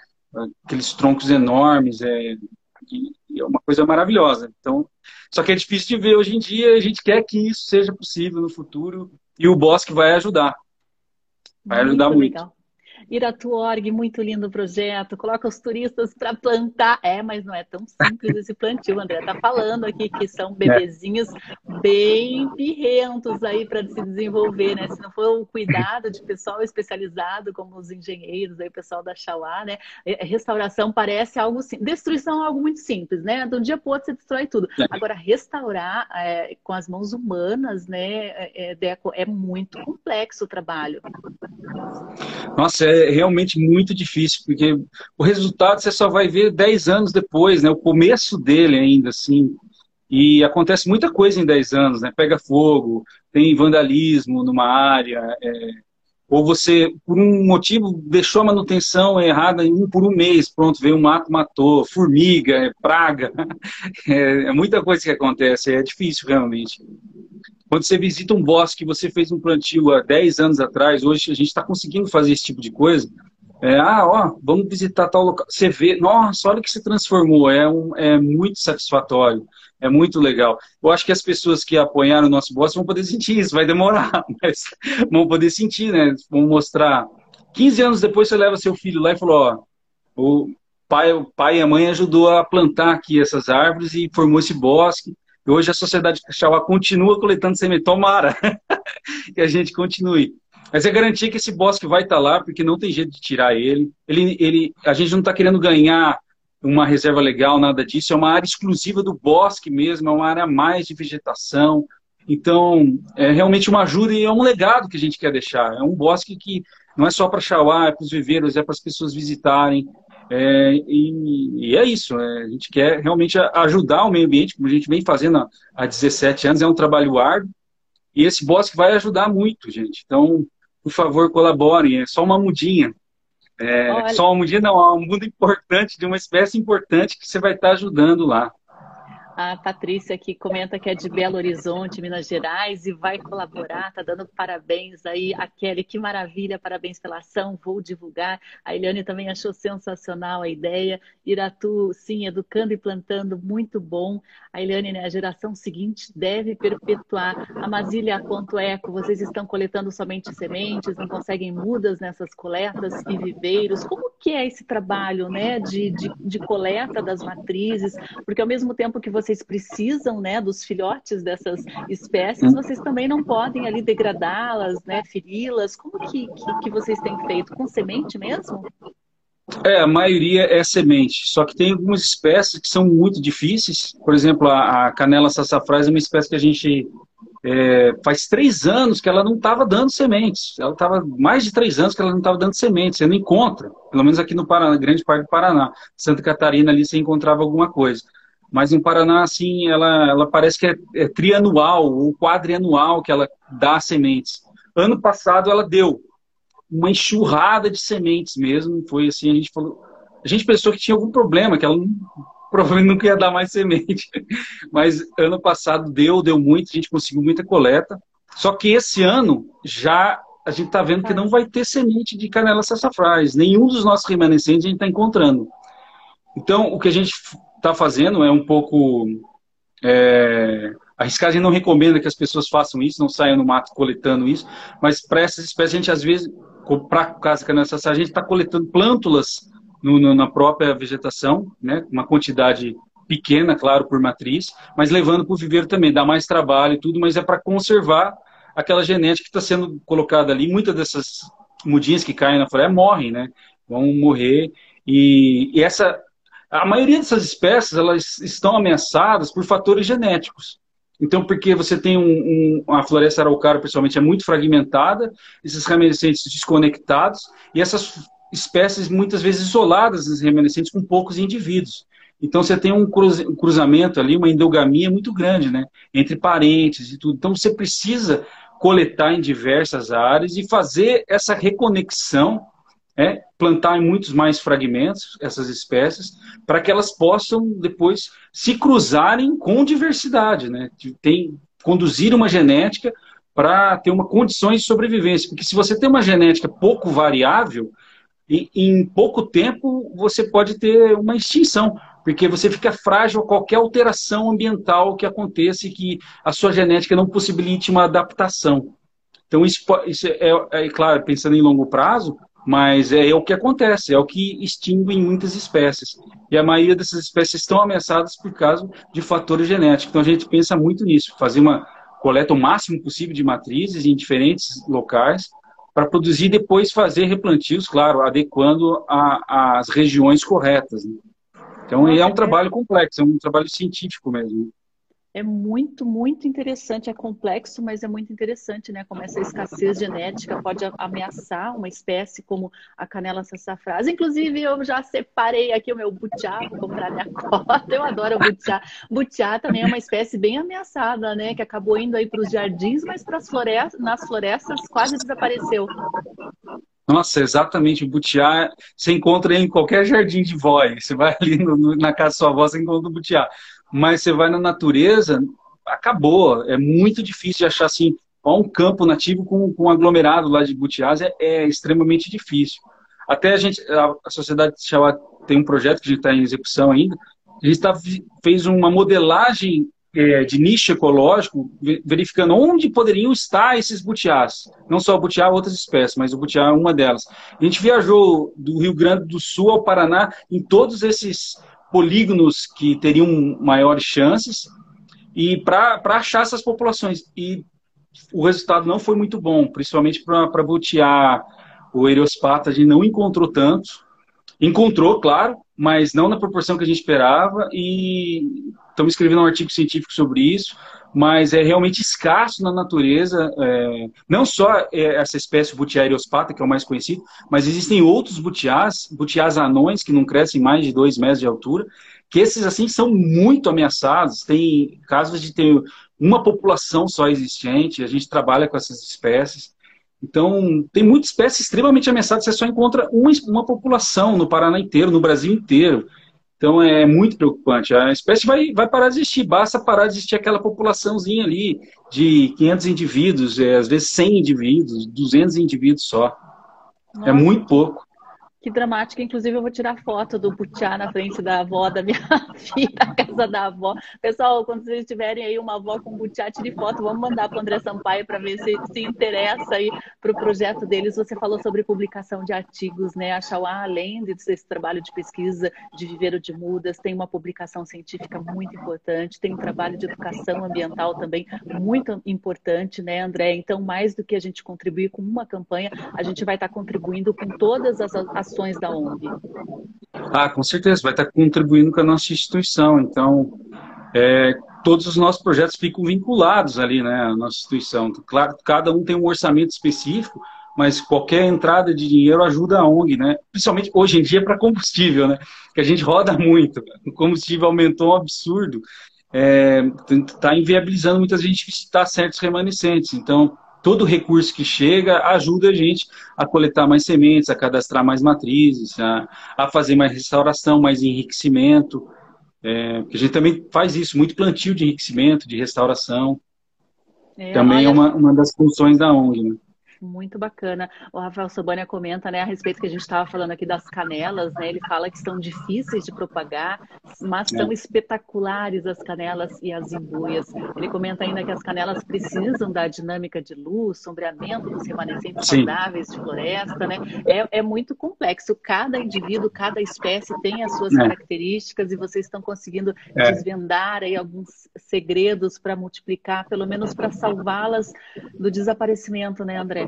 aqueles troncos enormes, é, é uma coisa maravilhosa. Então, só que é difícil de ver hoje em dia, a gente quer que isso seja possível no futuro e o bosque vai ajudar. Vai ajudar muito. muito. Iratuorg, muito lindo projeto. Coloca os turistas para plantar. É, mas não é tão simples esse plantio. O André está falando aqui que são bebezinhos bem birrentos aí para se desenvolver, né? Se não for o cuidado de pessoal especializado, como os engenheiros, aí, o pessoal da Xauá, né? É, restauração parece algo simples. Destruição é algo muito simples, né? De um dia para o outro você destrói tudo. É. Agora, restaurar é, com as mãos humanas, né, é, é Deco, é muito complexo o trabalho. Nossa, é é realmente muito difícil, porque o resultado você só vai ver 10 anos depois, né? O começo dele ainda, assim. E acontece muita coisa em 10 anos, né? Pega fogo, tem vandalismo numa área, é... ou você, por um motivo, deixou a manutenção errada em um por um mês, pronto, veio um mato, matou, formiga, é praga. É, é muita coisa que acontece, é difícil realmente. Quando você visita um bosque que você fez um plantio há 10 anos atrás, hoje a gente está conseguindo fazer esse tipo de coisa. É, ah, ó, vamos visitar tal local. Você vê, nossa, olha que se transformou. É, um, é muito satisfatório, é muito legal. Eu acho que as pessoas que apoiaram o nosso bosque vão poder sentir isso, vai demorar, mas vão poder sentir, né? Vão mostrar. 15 anos depois você leva seu filho lá e falou, ó, o pai, o pai e a mãe ajudou a plantar aqui essas árvores e formou esse bosque. E hoje a sociedade Caxauá continua coletando semente. Tomara que a gente continue. Mas é garantir que esse bosque vai estar lá, porque não tem jeito de tirar ele. ele, ele a gente não está querendo ganhar uma reserva legal, nada disso. É uma área exclusiva do bosque mesmo, é uma área mais de vegetação. Então, é realmente uma ajuda e é um legado que a gente quer deixar. É um bosque que não é só para Chauá, é para os viveiros, é para as pessoas visitarem. É, e, e, é isso, é, a gente quer realmente ajudar o meio ambiente, como a gente vem fazendo há 17 anos, é um trabalho árduo, e esse bosque vai ajudar muito, gente. Então, por favor, colaborem, é só uma mudinha. É, só uma mudinha não, é um mundo importante, de uma espécie importante que você vai estar ajudando lá. A Patrícia aqui comenta que é de Belo Horizonte, Minas Gerais, e vai colaborar, tá dando parabéns aí. A Kelly, que maravilha, parabéns pela ação, vou divulgar. A Eliane também achou sensacional a ideia. Iratu, sim, educando e plantando, muito bom. A Eliane, né, a geração seguinte deve perpetuar. A Masília Ponto Eco, vocês estão coletando somente sementes, não conseguem mudas nessas coletas e viveiros. Como que é esse trabalho, né, de, de, de coleta das matrizes? Porque ao mesmo tempo que vocês precisam, né, dos filhotes dessas espécies, vocês também não podem ali degradá-las, né, feri-las. Como que, que, que vocês têm feito? Com semente mesmo? É, a maioria é semente, só que tem algumas espécies que são muito difíceis. Por exemplo, a, a canela sassafrás é uma espécie que a gente é, faz três anos que ela não estava dando sementes. Ela estava mais de três anos que ela não estava dando sementes. Você não encontra, pelo menos aqui no Paraná, grande parte do Paraná. Santa Catarina ali você encontrava alguma coisa. Mas no Paraná, assim, ela, ela parece que é, é trianual ou quadrianual que ela dá sementes. Ano passado ela deu uma enxurrada de sementes mesmo. Foi assim, a gente falou. A gente pensou que tinha algum problema, que ela provavelmente não ia dar mais semente. Mas ano passado deu, deu muito, a gente conseguiu muita coleta. Só que esse ano já a gente está vendo que não vai ter semente de canela sassafrás. Nenhum dos nossos remanescentes a gente está encontrando. Então, o que a gente está fazendo é um pouco é, a riscagem não recomenda que as pessoas façam isso, não saiam no mato coletando isso, mas para essas espécies a gente às vezes, para casca nessa a gente está coletando plântulas no, no, na própria vegetação, né, uma quantidade pequena, claro, por matriz, mas levando para o viveiro também, dá mais trabalho e tudo, mas é para conservar aquela genética que está sendo colocada ali. Muitas dessas mudinhas que caem na floresta morrem, né? Vão morrer. E, e essa a maioria dessas espécies elas estão ameaçadas por fatores genéticos. Então, porque você tem um, um, uma floresta araucária, principalmente, é muito fragmentada, esses remanescentes desconectados, e essas espécies muitas vezes isoladas, esses remanescentes, com poucos indivíduos. Então, você tem um, cruzamento ali, uma endogamia muito grande, né? Entre parentes e tudo. Então, você precisa coletar em diversas áreas e fazer essa reconexão é, plantar em muitos mais fragmentos essas espécies, para que elas possam depois se cruzarem com diversidade, né? Tem, conduzir uma genética para ter uma condições de sobrevivência. Porque se você tem uma genética pouco variável, e, em pouco tempo você pode ter uma extinção, porque você fica frágil a qualquer alteração ambiental que aconteça e que a sua genética não possibilite uma adaptação. Então, isso, isso é, é, claro, pensando em longo prazo, mas é, é, o que acontece, é o que extingue em muitas espécies. E a maioria dessas espécies estão ameaçadas por causa de fatores genéticos. Então a gente pensa muito nisso, fazer uma coleta o máximo possível de matrizes em diferentes locais, para produzir e depois fazer replantios, claro, adequando às regiões corretas. Né? Então é um trabalho complexo, é um trabalho científico mesmo é muito, muito interessante. É complexo, mas é muito interessante, né? Como essa escassez genética pode ameaçar uma espécie como a canela sassafrás. Inclusive, eu já separei aqui o meu butiá, vou comprar minha cota. Eu adoro butiá. Butiá também é uma espécie bem ameaçada, né? Que acabou indo aí para os jardins, mas florestas, nas florestas quase desapareceu. Nossa, exatamente. O butiá, você encontra ele em qualquer jardim de vó. Você vai ali no, na casa da sua avó, você encontra o butiá mas você vai na natureza, acabou. É muito difícil de achar assim, um campo nativo com, com um aglomerado lá de butiás é, é, extremamente difícil. Até a gente, a, a Sociedade tem um projeto que a gente está em execução ainda, a gente tá, fez uma modelagem é, de nicho ecológico, verificando onde poderiam estar esses butiás. Não só o butiá, outras espécies, mas o butiá é uma delas. A gente viajou do Rio Grande do Sul ao Paraná em todos esses polígonos que teriam maiores chances e para achar essas populações. E o resultado não foi muito bom, principalmente para butear o Ereospata, a gente não encontrou tanto. Encontrou, claro, mas não na proporção que a gente esperava, e estamos escrevendo um artigo científico sobre isso, mas é realmente escasso na natureza, é, não só é, essa espécie Butia aerospata, que é o mais conhecido, mas existem outros butiás, butiás anões, que não crescem mais de dois metros de altura, que esses, assim, são muito ameaçados, tem casos de ter uma população só existente, a gente trabalha com essas espécies, então, tem muitas espécies extremamente ameaçadas, você só encontra uma, uma população no Paraná inteiro, no Brasil inteiro. Então, é muito preocupante. A espécie vai, vai parar de existir, basta parar de existir aquela populaçãozinha ali de 500 indivíduos, é, às vezes 100 indivíduos, 200 indivíduos só. É Nossa. É muito pouco que dramática. Inclusive, eu vou tirar foto do butiá na frente da avó da minha filha, na casa da avó. Pessoal, quando vocês tiverem aí uma avó com butiá, tire foto. Vamos mandar para o André Sampaio para ver se se interessa aí para o projeto deles. Você falou sobre publicação de artigos, né? A Chauá, além desse trabalho de pesquisa de viveiro de mudas, tem uma publicação científica muito importante, tem um trabalho de educação ambiental também muito importante, né, André? Então, mais do que a gente contribuir com uma campanha, a gente vai estar contribuindo com todas as ações ações da ONG? Ah, com certeza, vai estar contribuindo com a nossa instituição. Então, é, todos os nossos projetos ficam vinculados ali, né, à nossa instituição. Claro, cada um tem um orçamento específico, mas qualquer entrada de dinheiro ajuda a ONG, né? Principalmente hoje em dia para combustível, né? Que a gente roda muito. O combustível aumentou um absurdo. É, tá inviabilizando muita gente visitar certos remanescentes. Então, todo recurso que chega ajuda a gente a coletar mais sementes, a cadastrar mais matrizes, a, a fazer mais restauração, mais enriquecimento. É, a gente também faz isso, muito plantio de enriquecimento, de restauração. É, também é olha... é uma, uma das funções da ONG. Né? Muito bacana. O Rafael Sobania comenta, né, a respeito que a gente estava falando aqui das canelas, né? Ele fala que são difíceis de propagar, mas são é. espetaculares as canelas e as imbuias. Ele comenta ainda que as canelas precisam da dinâmica de luz, sombreamento dos remanescentes Sim. saudáveis de floresta, né? É, é muito complexo. Cada indivíduo, cada espécie tem as suas é. características e vocês estão conseguindo é. desvendar aí alguns segredos para multiplicar, pelo menos para salvá-las do desaparecimento, né, André?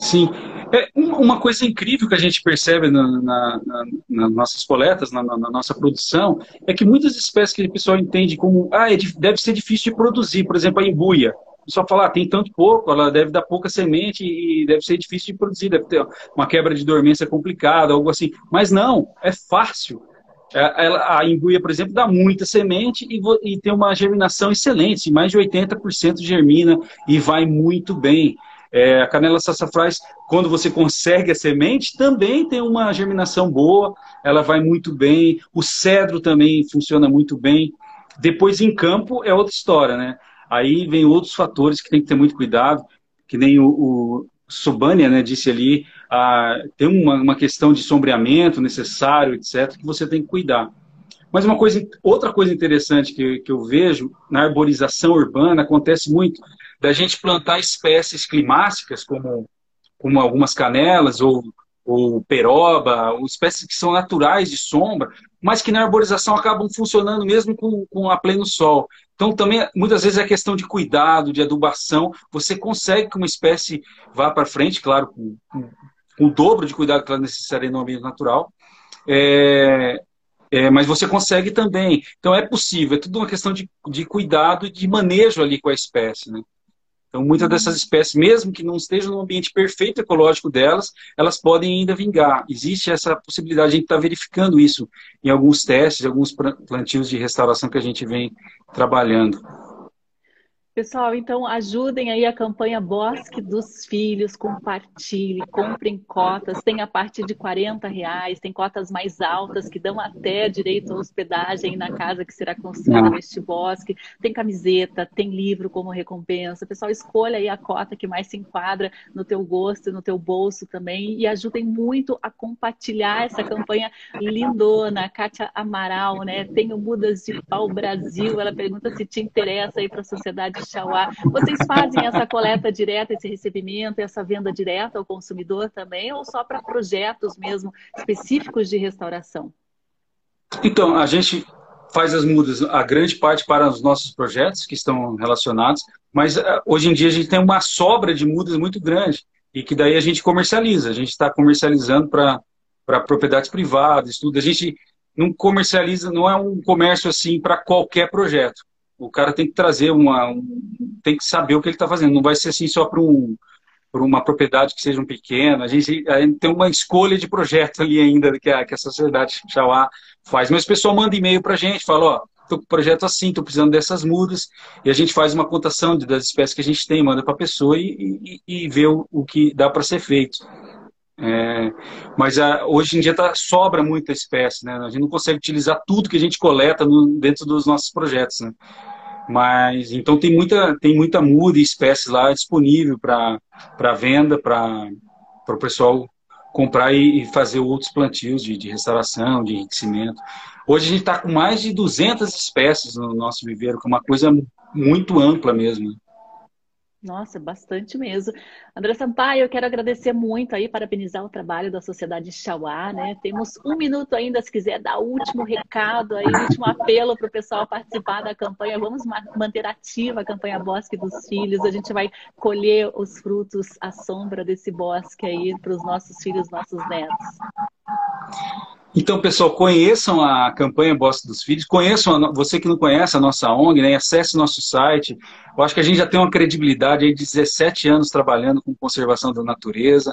Sim. É uma coisa incrível que a gente percebe na, na, na, nas nossas coletas, na, nossa produção, é que muitas espécies que o pessoal entende como ah, é, deve ser difícil de produzir, por exemplo, a embuia. O pessoal fala, ah, tem tanto pouco, ela deve dar pouca semente e deve ser difícil de produzir, deve ter uma quebra de dormência complicada, algo assim. Mas não, é fácil. É, a embuia, por exemplo, dá muita semente e, e tem uma germinação excelente, mais de 80% germina e vai muito bem. É, a canela sassafrás, quando você consegue a semente, também tem uma germinação boa, ela vai muito bem. O cedro também funciona muito bem. Depois, em campo, é outra história, né? Aí vem outros fatores que tem que ter muito cuidado, que nem o, o Sobania né, disse ali, ah, tem uma, uma questão de sombreamento necessário, etc., que você tem que cuidar. Mas uma coisa, outra coisa interessante que, que eu vejo na arborização urbana acontece muito da gente plantar espécies climáticas, como, como algumas canelas ou, ou peroba, ou espécies que são naturais de sombra, mas que na arborização acabam funcionando mesmo com, com a pleno sol. Então, também, muitas vezes, é questão de cuidado, de adubação. Você consegue que uma espécie vá para frente, claro, com, com, o dobro de cuidado que ela necessitaria no ambiente natural. É, é, mas você consegue também. Então, é possível. É tudo uma questão de, de cuidado e de manejo ali com a espécie. Né? Então, muitas uhum. dessas espécies, mesmo que não estejam no ambiente perfeito ecológico delas, elas podem ainda vingar. Existe essa possibilidade, a gente está verificando isso em alguns testes, alguns plantios de restauração que a gente vem trabalhando. Pessoal, então ajudem aí a campanha Bosque dos Filhos, compartilhe, comprem cotas, tem a partir de 40 reais, tem cotas mais altas que dão até direito à hospedagem na casa que será construída neste bosque, tem camiseta, tem livro como recompensa. Pessoal, escolha aí a cota que mais se enquadra no teu gosto, no teu bolso também e ajudem muito a compartilhar essa campanha lindona. A Kátia Amaral, né? Tenho Mudas de Pau Brasil, ela pergunta se te interessa aí para a sociedade Xauá. Vocês fazem essa coleta direta, esse recebimento, essa venda direta ao consumidor também, ou só para projetos mesmo específicos de restauração? Então, a gente faz as mudas, a grande parte para os nossos projetos que estão relacionados, mas eh, hoje em dia a gente tem uma sobra de mudas muito grande e que daí a gente comercializa. A gente está comercializando para propriedades privadas, tudo. A gente não comercializa, não é um comércio assim para qualquer projeto. O cara tem que trazer uma, um, tem que saber o que ele está fazendo. Não vai ser assim só para um, uma propriedade que seja pequena. A gente, a gente tem uma escolha de projeto ali ainda que a, que a sociedade Chauá faz. Mas o pessoal manda e-mail para a gente, fala, ó, tô com projeto assim, tô precisando dessas mudas, e a gente faz uma contação das espécies que a gente tem, manda para a pessoa e, e, e, vê o, o que dá para ser feito. É, mas a, hoje em dia tá, sobra muita espécie, né? A gente não consegue utilizar tudo que a gente coleta no, dentro dos nossos projetos, né? Mas então tem muita tem muita muda e espécie lá disponível para venda, para o pessoal comprar e, e, fazer outros plantios de, de restauração, de enriquecimento. Hoje a gente está com mais de 200 espécies no nosso viveiro, que é uma coisa muito ampla mesmo. Nossa, bastante mesmo. André Sampaio, eu quero agradecer muito aí, parabenizar o trabalho da Sociedade Chauá, né? Temos um minuto ainda, se quiser dar o último recado aí, último apelo para o pessoal participar da campanha. Vamos manter ativa a campanha Bosque dos Filhos. A gente vai colher os frutos à sombra desse bosque aí para os nossos filhos, nossos netos. Então, pessoal, conheçam a campanha Bosque dos Filhos, conheçam, você que não conhece a nossa ONG, né, acesse nosso site. Eu acho que a gente já tem uma credibilidade aí de 17 anos trabalhando com conservação da natureza.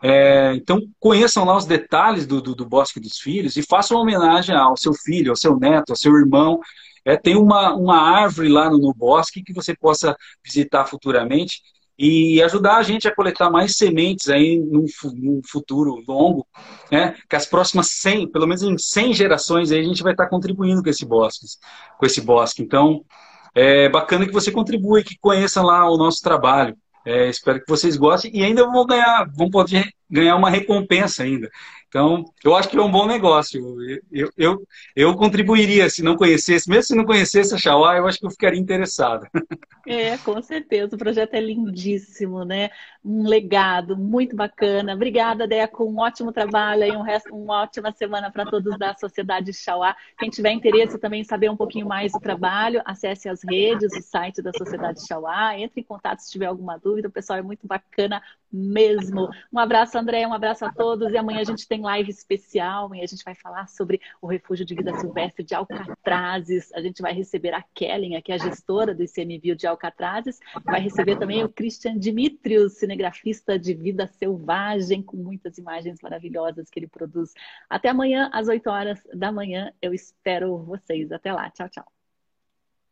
É, então, conheçam lá os detalhes do, do, do, Bosque dos Filhos e façam uma homenagem ao seu filho, ao seu neto, ao seu irmão. É, tem uma, uma árvore lá no, no bosque que você possa visitar futuramente e ajudar a gente a coletar mais sementes aí num, num, futuro longo, né? Que as próximas 100, pelo menos em 100 gerações aí a gente vai estar contribuindo com esse bosque, com esse bosque. Então, é bacana que você contribua e que conheça lá o nosso trabalho. É, espero que vocês gostem e ainda vão ganhar, vão poder ganhar uma recompensa ainda. Então, eu acho que é um bom negócio. Eu, eu, eu contribuiria se não conhecesse, mesmo se não conhecesse a Xauá, eu acho que eu ficaria interessado. É, com certeza. O projeto é lindíssimo, né? Um legado muito bacana. Obrigada, Deco. Um ótimo trabalho e um resto, uma ótima semana para todos da Sociedade Xauá. Quem tiver interesse também em saber um pouquinho mais do trabalho, acesse as redes, o site da Sociedade Xauá, entre em contato se tiver alguma dúvida. O pessoal é muito bacana mesmo. Um abraço, André, um abraço a todos. E amanhã a gente tem live especial e a gente vai falar sobre o refúgio de vida silvestre de Alcatrazes. A gente vai receber a Kellen, que é a gestora do ICMBio de Alcatrazes. Vai receber também o Christian Dimitrios, cinegrafista de vida selvagem, com muitas imagens maravilhosas que ele produz. Até amanhã, às 8 horas da manhã. Eu espero vocês. Até lá. Tchau, tchau.